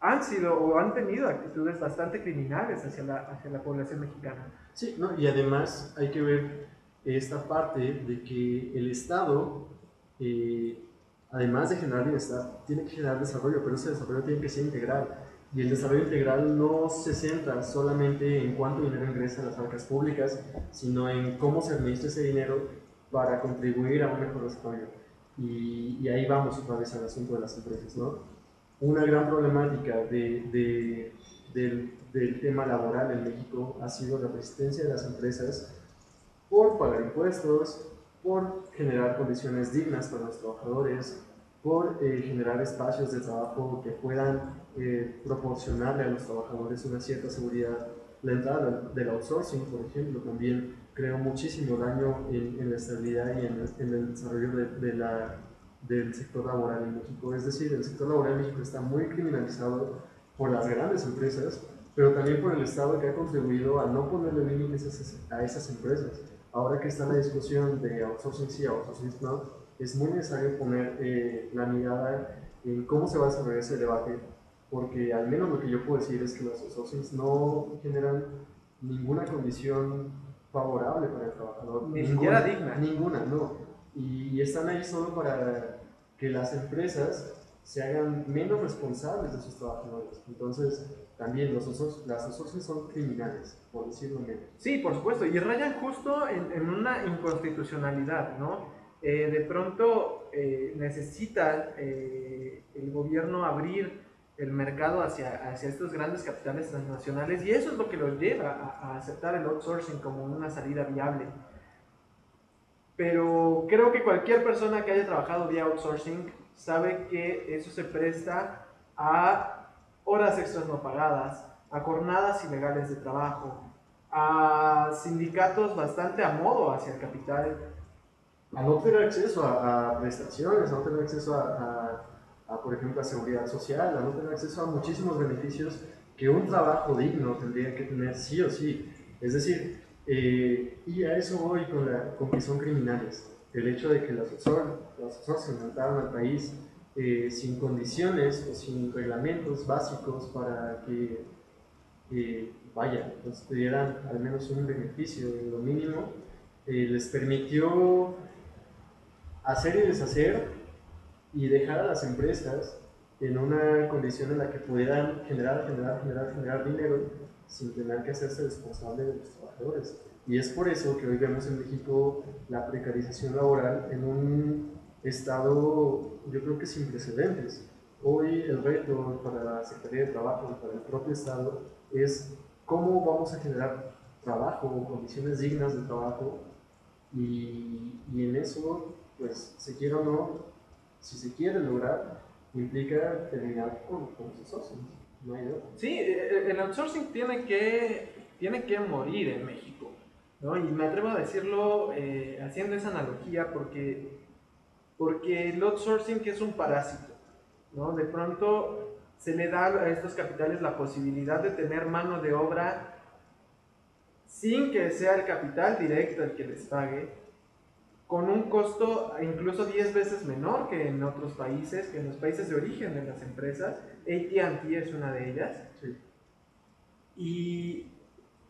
han sido o han tenido actitudes bastante criminales hacia la, hacia la población mexicana. Sí, no, y además hay que ver esta parte de que el Estado, eh, además de generar bienestar, tiene que generar desarrollo, pero ese desarrollo tiene que ser integral. Y el desarrollo integral no se centra solamente en cuánto dinero ingresa a las arcas públicas, sino en cómo se administra ese dinero para contribuir a un mejor desarrollo. Y, y ahí vamos otra vez al asunto de las empresas, ¿no? Una gran problemática de, de, del, del tema laboral en México ha sido la resistencia de las empresas por pagar impuestos, por generar condiciones dignas para los trabajadores, por eh, generar espacios de trabajo que puedan eh, proporcionarle a los trabajadores una cierta seguridad. La entrada del outsourcing, por ejemplo, también creó muchísimo daño en, en la estabilidad y en, en el desarrollo de, de, la, del sector laboral en México. Es decir, el sector laboral en México está muy criminalizado por las grandes empresas, pero también por el Estado que ha contribuido a no ponerle límites a esas empresas. Ahora que está la discusión de outsourcing sí, outsourcing no, es muy necesario poner eh, la mirada en cómo se va a desarrollar ese debate, porque al menos lo que yo puedo decir es que los outsourcings no generan ninguna condición favorable para el trabajador. Ni digna. Ninguna, no. Y, y están ahí solo para que las empresas se hagan menos responsables de sus trabajadores. Entonces, también los osos, las son criminales, por decirlo menos. Sí, por supuesto, y rayan justo en, en una inconstitucionalidad, ¿no? Eh, de pronto eh, necesita eh, el gobierno abrir el mercado hacia, hacia estos grandes capitales transnacionales y eso es lo que los lleva a, a, aceptar el outsourcing como una salida viable. Pero creo que cualquier persona que haya trabajado vía outsourcing sabe que eso se presta a horas extras no pagadas, a jornadas ilegales de trabajo, a sindicatos bastante a modo hacia el capital, a no tener acceso a, a prestaciones, a no tener acceso a, a, por ejemplo, a seguridad social, a no tener acceso a muchísimos beneficios que un trabajo digno tendría que tener sí o sí. Es decir, eh, y a eso voy con, la, con que son criminales. El hecho de que las outsourcing se inventaron al país eh, sin condiciones o sin reglamentos básicos para que, eh, vaya, nos tuvieran al menos un beneficio de lo mínimo, eh, les permitió hacer y deshacer y dejar a las empresas en una condición en la que pudieran generar, generar, generar, generar dinero sin tener que hacerse responsable de los trabajadores. Y es por eso que hoy vemos en México la precarización laboral en un estado, yo creo que sin precedentes. Hoy el reto para la Secretaría de Trabajo y para el propio Estado es cómo vamos a generar trabajo, condiciones dignas de trabajo y, y en eso pues se quiera o no, si se quiere lograr, implica terminar con, con los outsourcing. No hay otro. Sí, el outsourcing tiene que, tiene que morir en México. ¿No? Y me atrevo a decirlo eh, haciendo esa analogía porque, porque el outsourcing que es un parásito. ¿no? De pronto se le da a estos capitales la posibilidad de tener mano de obra sin que sea el capital directo el que les pague, con un costo incluso 10 veces menor que en otros países, que en los países de origen de las empresas. ATT es una de ellas. Sí. Y,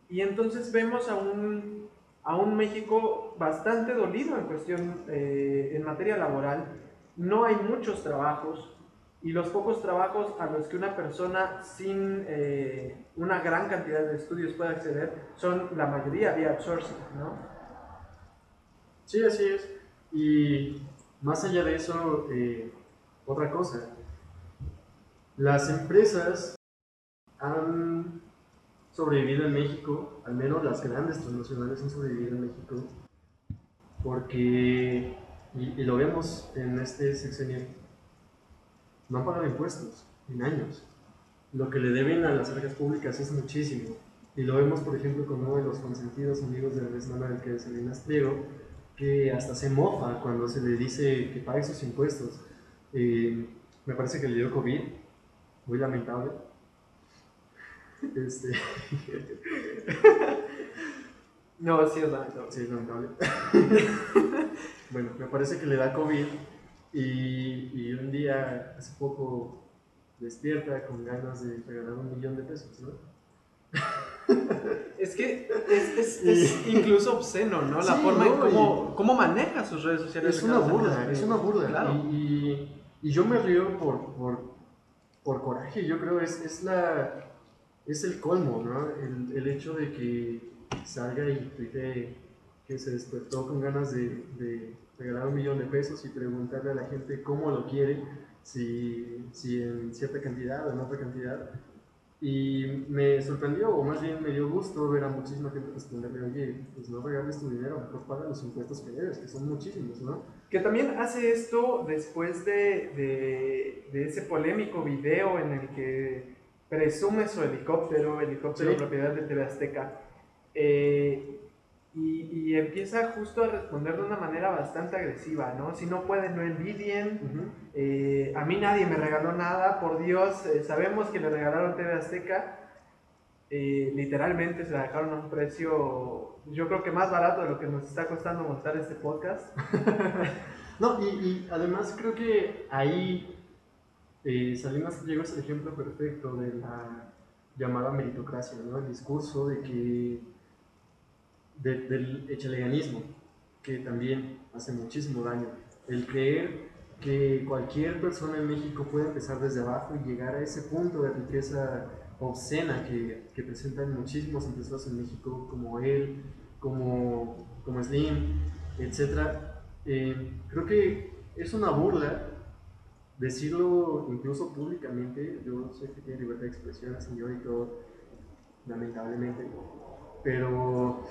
y, entonces vemos a un, a un México bastante dolido en cuestión, eh, en materia laboral. No hay muchos trabajos y los pocos trabajos a los que una persona sin eh, una gran cantidad de estudios puede acceder son la mayoría vía outsourcing, ¿no? Sí, así es. Y más allá de eso, eh, otra cosa. Las empresas han sobrevivido en México, al menos las grandes transnacionales han sobrevivido en México, porque, y, y lo vemos en este sexenio, no han pagado impuestos en años. Lo que le deben a las arcas públicas es muchísimo. Y lo vemos, por ejemplo, con uno de los consentidos amigos de Andrés Manuel, que es Salinas Pliego, que hasta se mofa cuando se le dice que pague sus impuestos. Eh, me parece que le dio COVID, muy lamentable. Este, [laughs] No, sí es lamentable. sí, lamentable. [laughs] bueno, me parece que le da COVID y, y un día, hace poco, despierta con ganas de regalar un millón de pesos, ¿no? Es que es, es- [laughs] es incluso obsceno, ¿no? La Sí, forma en no, cómo, cómo maneja sus redes sociales. Es una Salinas es una burla. Claro. Y, y- y yo me río por, por, por coraje, yo creo es, es la es el colmo, ¿no? El, el hecho de que salga y tuitee que se despertó con ganas de, de regalar un millón de pesos y preguntarle a la gente cómo lo quiere, si, si en cierta cantidad o en otra cantidad. Y me sorprendió, o más bien me dio gusto ver a muchísima gente responderle, oye, pues no regales tu dinero, mejor paga los impuestos que debes, que son muchísimos, ¿no? Que también hace esto después de, de, de ese polémico video en el que presume su helicóptero, helicóptero Sí. propiedad de TV Azteca, eh, y, y empieza justo a responder de una manera bastante agresiva, ¿no? Si no pueden, no envidien. Eh, a mí nadie me regaló nada, por Dios, eh, sabemos que le regalaron TV Azteca. Literalmente se la dejaron a un precio, yo creo que más barato de lo que nos está costando montar este podcast. [laughs] No, y, y además creo que ahí eh, Salinas Pliego es el ejemplo perfecto de la llamada meritocracia, ¿no? El discurso de que de- del echaleganismo, que también hace muchísimo daño. El creer que cualquier persona en México puede empezar desde abajo y llegar a ese punto de riqueza obscena que, que presentan muchísimos empresarios en México, como él, como, como Slim, etc. Eh, creo que es una burla decirlo incluso públicamente. Yo sé que tiene libertad de expresión, señor, y todo, lamentablemente. Pero.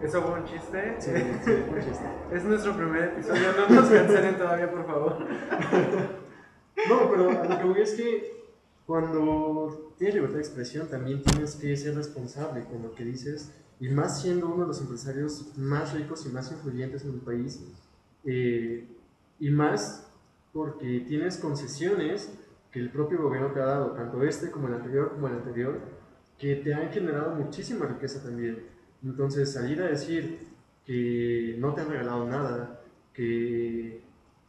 Eso fue un chiste. Sí, sí, [laughs] fue un chiste. Es nuestro primer episodio, no nos cancelen todavía, por favor. [laughs] No, pero a lo que voy es que cuando tienes libertad de expresión también tienes que ser responsable con lo que dices y más siendo uno de los empresarios más ricos y más influyentes en el país eh, y más porque tienes concesiones que el propio gobierno te ha dado, tanto este como el anterior como el anterior, que te han generado muchísima riqueza también. Entonces salir a decir que no te han regalado nada, que,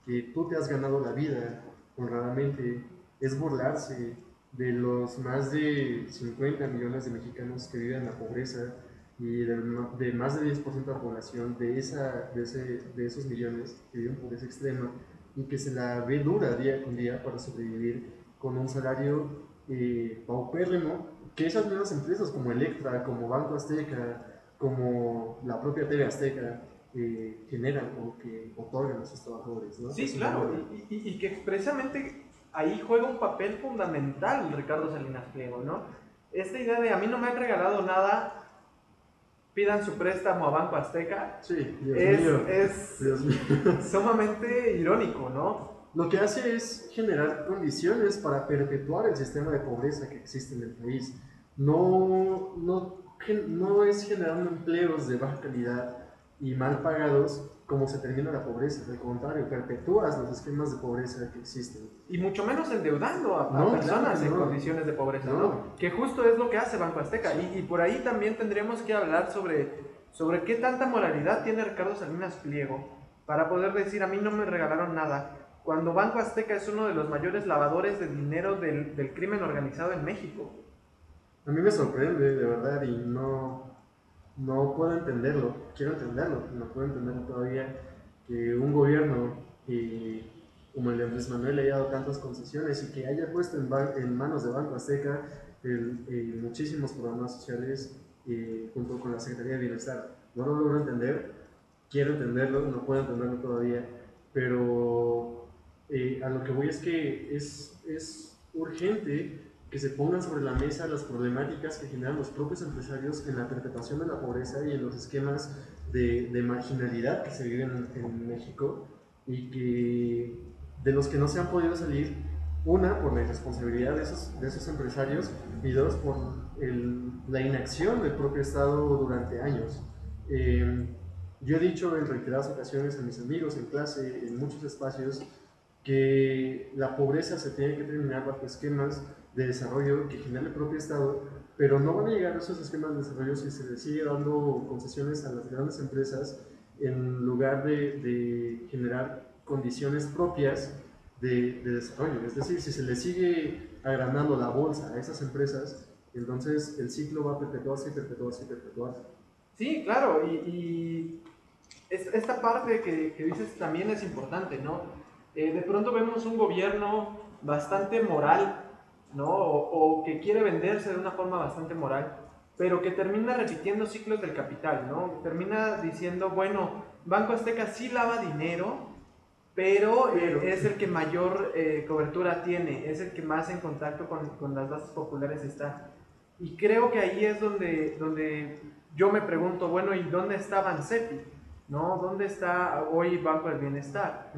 que tú te has ganado la vida, honradamente, es burlarse de los más de 50 millones de mexicanos que viven en la pobreza y de, de más del 10% de la población de, esa, de, ese- de esos millones que viven en pobreza extrema y que se la ve dura día con día para sobrevivir con un salario eh, paupérrimo que esas mismas empresas como Electra, como Banco Azteca, como la propia TV Azteca eh, generan o que otorgan a sus trabajadores. ¿no? Sí, claro, y, y- y que precisamente ahí juega un papel fundamental Ricardo Salinas Pliego, ¿no? Esta idea de a mí no me han regalado nada, pidan su préstamo a Banco Azteca, Sí, Dios es, mío. es Dios mío. [laughs] sumamente irónico, ¿no? Lo que hace es generar condiciones para perpetuar el sistema de pobreza que existe en el país. No, no, no es generando empleos de baja calidad y mal pagados como se termina la pobreza. Al contrario, perpetúas los esquemas de pobreza que existen. Y mucho menos endeudando a, a No, personas claro, en no. condiciones de pobreza, ¿no? No. Que justo es lo que hace Banco Azteca. Y, y por ahí también tendríamos que hablar sobre, sobre qué tanta moralidad tiene Ricardo Salinas Pliego para poder decir a mí no me regalaron nada, cuando Banco Azteca es uno de los mayores lavadores de dinero del, del crimen organizado en México. A mí me sorprende, de verdad, y no, no puedo entenderlo. Quiero entenderlo, no puedo entenderlo todavía. Que un gobierno eh, como el de Andrés Manuel haya dado tantas concesiones y que haya puesto en, manos de Banco Azteca muchísimos programas sociales eh, junto con la Secretaría de Bienestar. No lo logro entender, quiero entenderlo, no puedo entenderlo todavía, pero eh, a lo que voy es que es, es urgente que se pongan sobre la mesa las problemáticas que generan los propios empresarios en la perpetuación de la pobreza y en los esquemas de, de marginalidad que se vive en, en México y que de los que no se han podido salir, una, por la irresponsabilidad de esos, de esos empresarios y dos, por el, la inacción del propio Estado durante años. Eh, yo he dicho en reiteradas ocasiones a mis amigos, en clase, en muchos espacios, que la pobreza se tiene que terminar bajo esquemas de desarrollo que genera el propio Estado, pero no van a llegar a esos esquemas de desarrollo si se le sigue dando concesiones a las grandes empresas en lugar de, generar condiciones propias de, de, desarrollo. Es decir, si se le sigue agrandando la bolsa a esas empresas, entonces el ciclo va a perpetuarse y perpetuarse y perpetuarse. Sí, claro, y, esta parte que, que, dices también es importante, ¿no? Eh, de pronto vemos un gobierno bastante moral, ¿no? O, o, que quiere venderse de una forma bastante moral, pero que termina repitiendo ciclos del capital, ¿no? Termina diciendo, bueno, Banco Azteca sí lava dinero, pero, pero eh, es el que mayor eh, cobertura tiene, es el que más en contacto con, con, las bases populares está. Y creo que ahí es donde, donde yo me pregunto, bueno, ¿y dónde está Bansepi? ¿No? ¿Dónde está hoy Banco del Bienestar?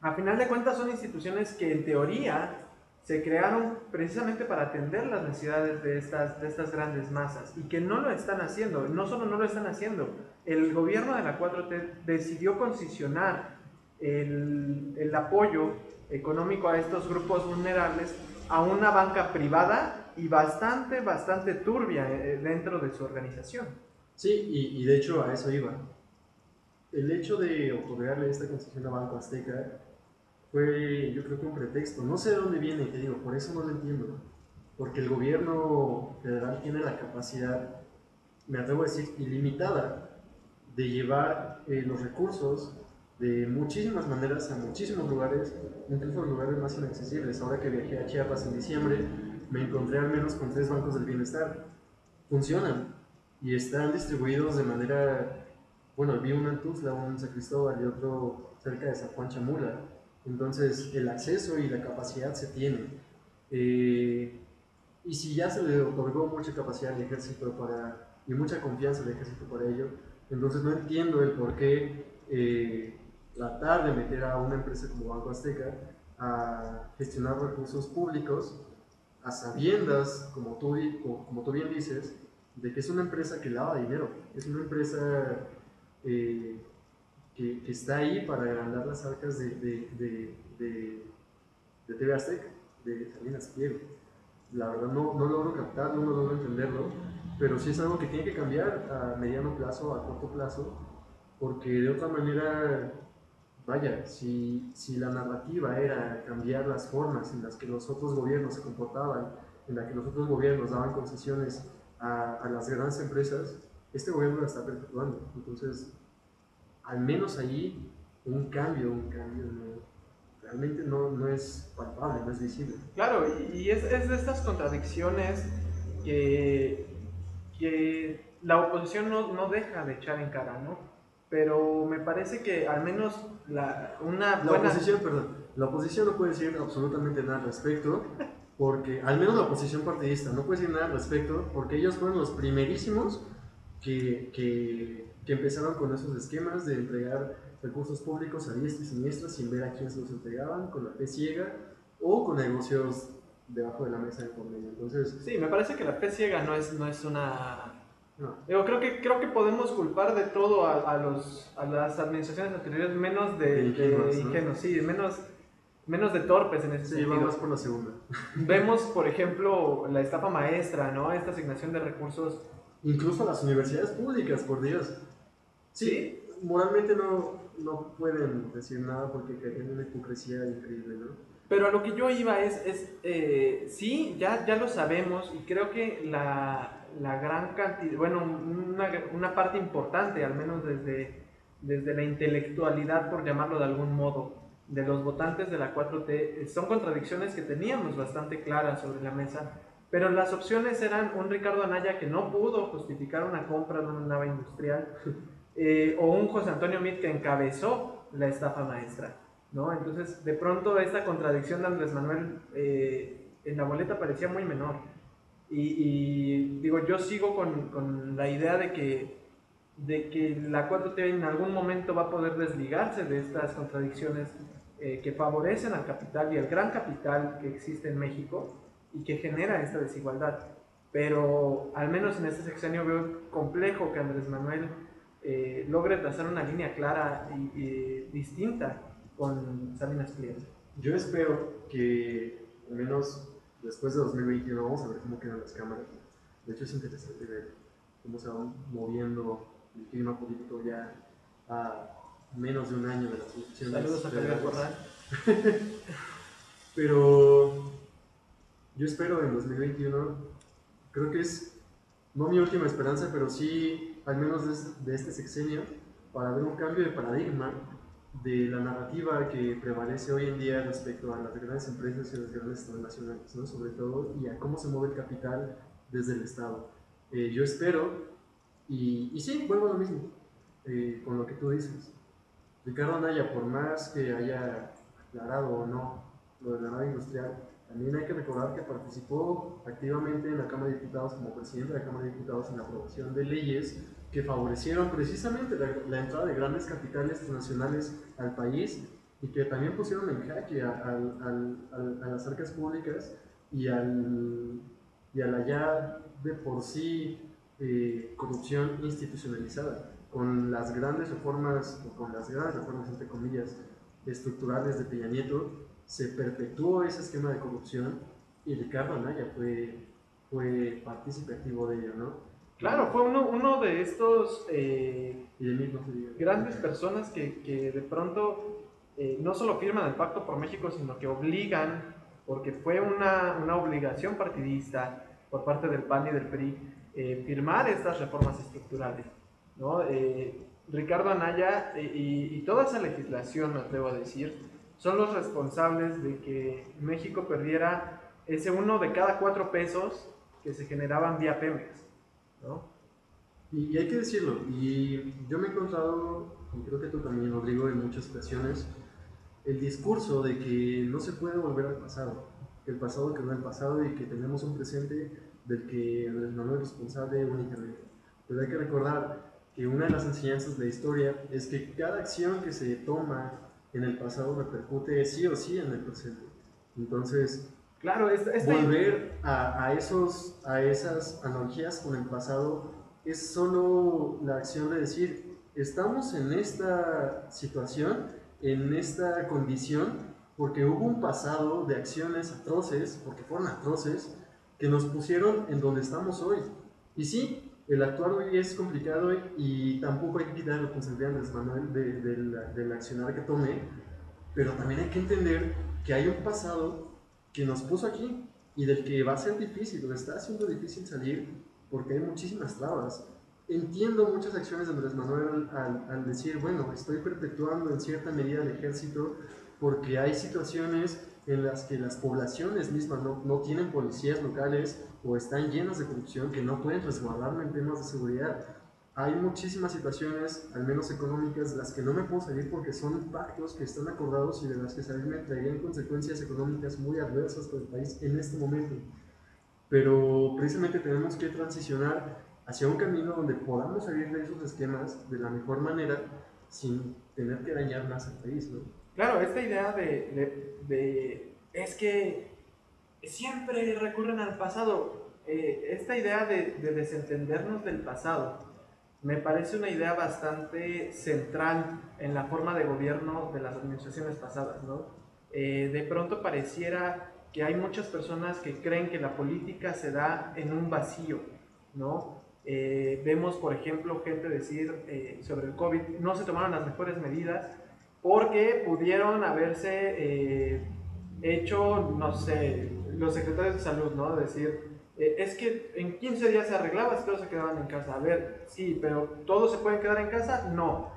A final de cuentas son instituciones que en teoría se crearon precisamente para atender las necesidades de estas, de estas grandes masas y que no lo están haciendo. No solo no lo están haciendo, el gobierno de la 4T decidió concesionar el, el apoyo económico a estos grupos vulnerables a una banca privada y bastante, bastante turbia eh, dentro de su organización. Sí, y, y, de hecho a eso iba. El hecho de otorgarle esta concesión a Banco Azteca fue, yo creo que un pretexto. No sé de dónde viene, te digo, por eso no lo entiendo. Porque el gobierno federal tiene la capacidad, me atrevo a decir, ilimitada de llevar eh, los recursos de muchísimas maneras a muchísimos lugares, incluso a lugares más inaccesibles. Ahora que viajé a Chiapas en diciembre, me encontré al menos con tres bancos del bienestar. Funcionan y están distribuidos de manera, bueno, vi uno en Tuzla, uno en San Cristóbal y otro cerca de San Juan Chamula. Entonces, el acceso y la capacidad se tiene. Eh, y si ya se le otorgó mucha capacidad al ejército para, y mucha confianza al ejército para ello, entonces no entiendo el por qué eh, tratar de meter a una empresa como Banco Azteca a gestionar recursos públicos a sabiendas, como tú, como tú bien dices, de que es una empresa que lava dinero, es una empresa eh, que, está ahí para agrandar las arcas de, de, de, de, de TV Azteca, de Salinas Pliego. La verdad no, no logro captarlo, no logro entenderlo, pero sí es algo que tiene que cambiar a mediano plazo, a corto plazo, porque de otra manera vaya, si, si la narrativa era cambiar las formas en las que los otros gobiernos se comportaban, en las que los otros gobiernos daban concesiones a, a las grandes empresas, este gobierno la está perpetuando. Entonces, al menos allí, un cambio, un cambio no, realmente no, no, es palpable, no es visible. Claro, y es, es de estas contradicciones que, que la oposición no, no deja de echar en cara, ¿no? pero me parece que al menos la, una la oposición, perdón, la oposición no puede decir absolutamente nada al respecto, porque al menos la oposición partidista no puede decir nada al respecto, porque ellos fueron los primerísimos que, que, que empezaron con esos esquemas de entregar recursos públicos a diestra y siniestra sin ver a quién se los entregaban, con la fe ciega o con negocios debajo de la mesa de por medio. Entonces, sí, me parece que la fe ciega no es, no es una no. Digo, creo que, creo que podemos culpar de todo a, a, los, a las administraciones anteriores, menos de, de ingenuos, ¿no? sí, menos, menos de torpes en ese sí, sentido. vamos por la segunda. [laughs] Vemos, por ejemplo, la estafa maestra, ¿no? Esta asignación de recursos. Incluso las universidades públicas, por Dios. Sí, moralmente no, no pueden decir nada porque caen en una hipocresía increíble, ¿no? Pero a lo que yo iba es, es eh, sí, ya, ya lo sabemos y creo que la, la gran cantidad, bueno, una, una, parte importante, al menos desde, desde la intelectualidad, por llamarlo de algún modo, de los votantes de la 4T, son contradicciones que teníamos bastante claras sobre la mesa, pero las opciones eran un Ricardo Anaya que no pudo justificar una compra de una nave industrial, eh, o un José Antonio Mit que encabezó la estafa maestra. ¿no? Entonces, de pronto, esta contradicción de Andrés Manuel eh, en la boleta parecía muy menor. Y, digo, yo sigo con, con, la idea de que de que la 4T en algún momento va a poder desligarse de estas contradicciones eh, que favorecen al capital y al gran capital que existe en México y que genera esta desigualdad. Pero al menos en este sexenio veo complejo que Andrés Manuel eh, logre trazar una línea clara y, distinta con Salinas Pliego. Yo espero que al menos después de 2021 vamos a ver cómo quedan las cámaras. De hecho es interesante ver cómo se va moviendo el clima político ya a menos de un año de las elecciones. Saludos a Javier Corral. [laughs] Pero yo espero en 2021, creo que es no mi última esperanza, pero sí al menos de, este sexenio, para ver un cambio de paradigma de la narrativa que prevalece hoy en día respecto a las grandes empresas y las grandes transnacionales, ¿no? sobre todo, y a cómo se mueve el capital desde el Estado. Eh, yo espero, y, y, sí, vuelvo a lo mismo, eh, con lo que tú dices. Ricardo Anaya, por más que haya aclarado o no lo de la nave industrial, también hay que recordar que participó activamente en la Cámara de Diputados como presidente de la Cámara de Diputados en la aprobación de leyes que favorecieron precisamente la, entrada de grandes capitales nacionales al país y que también pusieron en jaque a, las arcas públicas y, al, a la ya de por sí eh, corrupción institucionalizada, con las grandes reformas, o con las grandes reformas entre comillas, estructurales de Peña Nieto, se perpetuó ese esquema de corrupción y Ricardo Anaya fue, fue partícipe activo de ello, ¿no? Claro, fue uno, uno de estos eh, grandes personas que, que de pronto eh, no solo firman el Pacto por México, sino que obligan, porque fue una, una obligación partidista por parte del PAN y del PRI, eh, firmar estas reformas estructurales. ¿no? Ricardo Anaya y, y, toda esa legislación, me atrevo a decir, son los responsables de que México perdiera ese uno de cada cuatro pesos que se generaban vía Pemex. ¿no? Y, hay que decirlo, y yo me he encontrado, y creo que tú también, Rodrigo, en muchas ocasiones, el discurso de que no se puede volver al pasado, el pasado quedó en pasado y que tenemos un presente del que Andrés Manuel es responsable únicamente. Pero hay que recordar que una de las enseñanzas de la historia es que cada acción que se toma en el pasado repercute sí o sí en el presente. Entonces, claro, volver a, esos, a esas analogías con el pasado es solo la acción de decir, estamos en esta situación, en esta condición, porque hubo un pasado de acciones atroces, porque fueron atroces, que nos pusieron en donde estamos hoy. Y sí, el actuar hoy es complicado y tampoco hay que quitar la responsabilidad de Manuel de, del accionar que tome, pero también hay que entender que hay un pasado que nos puso aquí y del que va a ser difícil, o está haciendo difícil salir porque hay muchísimas trabas. Entiendo muchas acciones de Andrés Manuel al, al decir, bueno, estoy perpetuando en cierta medida el ejército porque hay situaciones en las que las poblaciones mismas no, no, tienen policías locales o están llenas de corrupción que no pueden resguardarme en temas de seguridad. Hay muchísimas situaciones, al menos económicas, de las que no me puedo salir porque son pactos que están acordados y de las que salirme traerían consecuencias económicas muy adversas para el país en este momento. Pero precisamente tenemos que transicionar hacia un camino donde podamos salir de esos esquemas de la mejor manera sin tener que dañar más al país, ¿no? Claro, esta idea de, de, es que siempre recurren al pasado. Eh, esta idea de, de, desentendernos del pasado me parece una idea bastante central en la forma de gobierno de las administraciones pasadas. ¿no? Eh, de pronto pareciera que hay muchas personas que creen que la política se da en un vacío. ¿no? Eh, vemos, por ejemplo, gente decir sobre el COVID, no se tomaron las mejores medidas porque pudieron haberse eh, hecho, no sé, los secretarios de salud, ¿no? Decir, eh, es que en 15 días se arreglaba, todos se quedaban en casa. A ver, sí, pero ¿todos se pueden quedar en casa? No.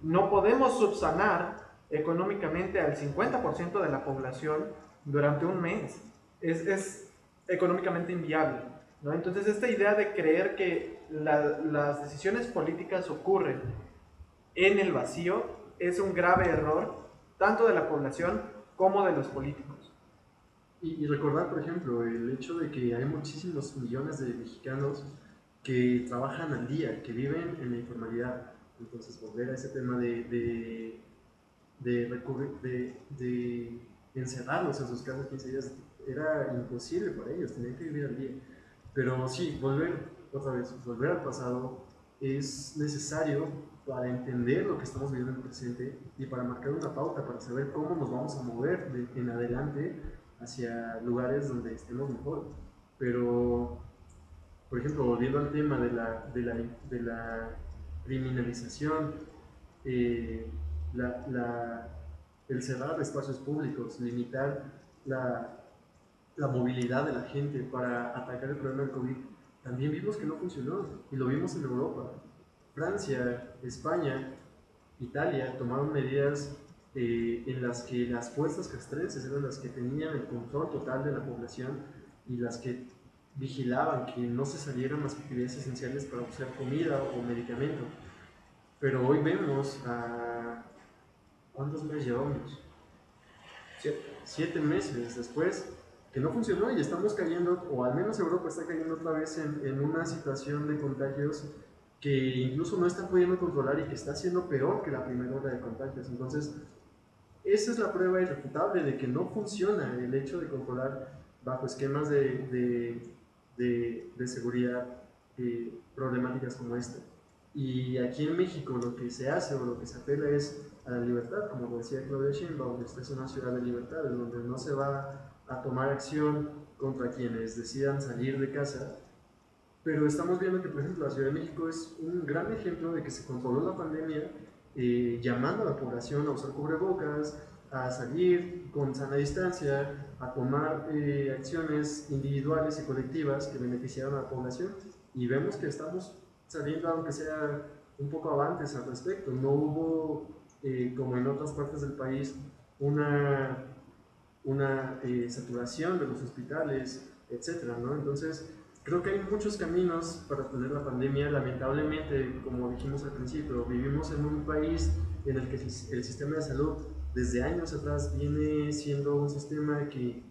No podemos subsanar económicamente al 50% de la población durante un mes. Es, es económicamente inviable. ¿no? Entonces, esta idea de creer que las decisiones políticas ocurren en el vacío es un grave error, tanto de la población como de los políticos. Y, recordar, por ejemplo, el hecho de que hay muchísimos millones de mexicanos que trabajan al día, que viven en la informalidad. Entonces, volver a ese tema de, de, de, encerrarlos en sus casas 15 días era imposible para ellos, tenían que vivir al día. Pero sí, volver, otra vez, volver al pasado es necesario para entender lo que estamos viviendo en el presente y para marcar una pauta, para saber cómo nos vamos a mover de, en adelante hacia lugares donde estemos mejor. Pero, por ejemplo, volviendo al tema de la, de la, de la criminalización, eh, la, la, el cerrar espacios públicos, limitar la, la movilidad de la gente para atacar el problema del COVID, también vimos que no funcionó y lo vimos en Europa. Francia, España, Italia tomaron medidas eh, en las que las fuerzas castrenses eran las que tenían el control total de la población y las que vigilaban que no se salieran las actividades esenciales para buscar comida o medicamento. Pero hoy vemos a... ¿Cuántos meses llevamos? Siete, meses después que no funcionó y estamos cayendo, o al menos Europa está cayendo otra vez en una situación de contagios que incluso no está pudiendo controlar y que está siendo peor que la primera hora de contagios. Entonces, esa es la prueba irrefutable de que no funciona el hecho de controlar bajo esquemas de, de, de, seguridad eh, problemáticas como esta. Y aquí en México lo que se hace o lo que se apela es a la libertad, como decía Claudia Sheinbaum, esta es una ciudad de libertad, en donde no se va a tomar acción contra quienes decidan salir de casa. Pero estamos viendo que, por ejemplo, la Ciudad de México es un gran ejemplo de que se controló la pandemia eh, llamando a la población a usar cubrebocas, a salir con sana distancia, a tomar eh, acciones individuales y colectivas que beneficiaron a la población. Y vemos que estamos saliendo, aunque sea un poco avantes al respecto. No hubo, eh, como en otras partes del país, una una eh, saturación de los hospitales, etcétera, ¿no? Entonces, creo que hay muchos caminos para tener la pandemia. Lamentablemente, como dijimos al principio, vivimos en un país en el que el sistema de salud desde años atrás viene siendo un sistema que,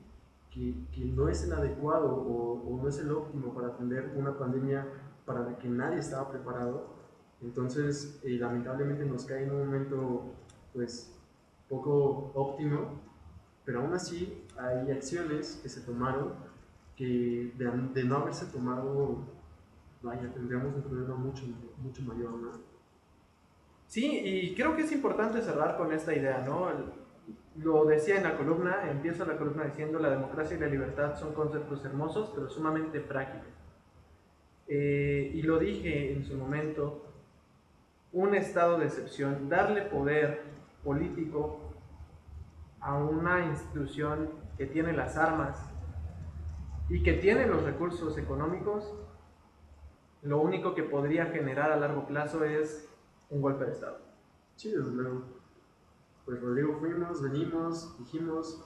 que, que no es el adecuado o, o, no es el óptimo para atender una pandemia para la que nadie estaba preparado. Entonces, eh, lamentablemente nos cae en un momento, pues, poco óptimo pero aún así hay acciones que se tomaron que de, no haberse tomado, vaya, tendríamos un problema mucho, mucho mayor. ¿no? Sí, y creo que es importante cerrar con esta idea, ¿no? Lo decía en la columna, empieza la columna diciendo la democracia y la libertad son conceptos hermosos, pero sumamente frágiles. Eh, y lo dije en su momento, un estado de excepción, darle poder político a una institución que tiene las armas y que tiene los recursos económicos, lo único que podría generar a largo plazo es un golpe de Estado. Sí, desde luego. Pues Rodrigo, fuimos, venimos, dijimos,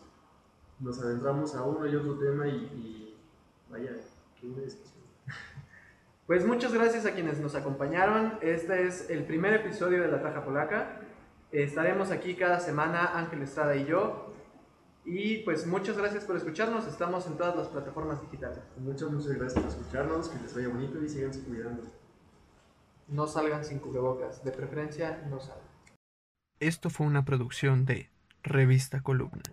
nos adentramos a uno y otro tema y, y vaya, qué buena discusión. [laughs] Pues muchas gracias a quienes nos acompañaron. Este es el primer episodio de La Taja Polaca. Estaremos aquí cada semana, Ángel Estrada y yo. Y pues muchas gracias por escucharnos. Estamos en todas las plataformas digitales. Muchas, muchas gracias por escucharnos. Que les vaya bonito y sigan cuidando. No salgan sin cubrebocas. De preferencia, no salgan. Esto fue una producción de Revista Columnas.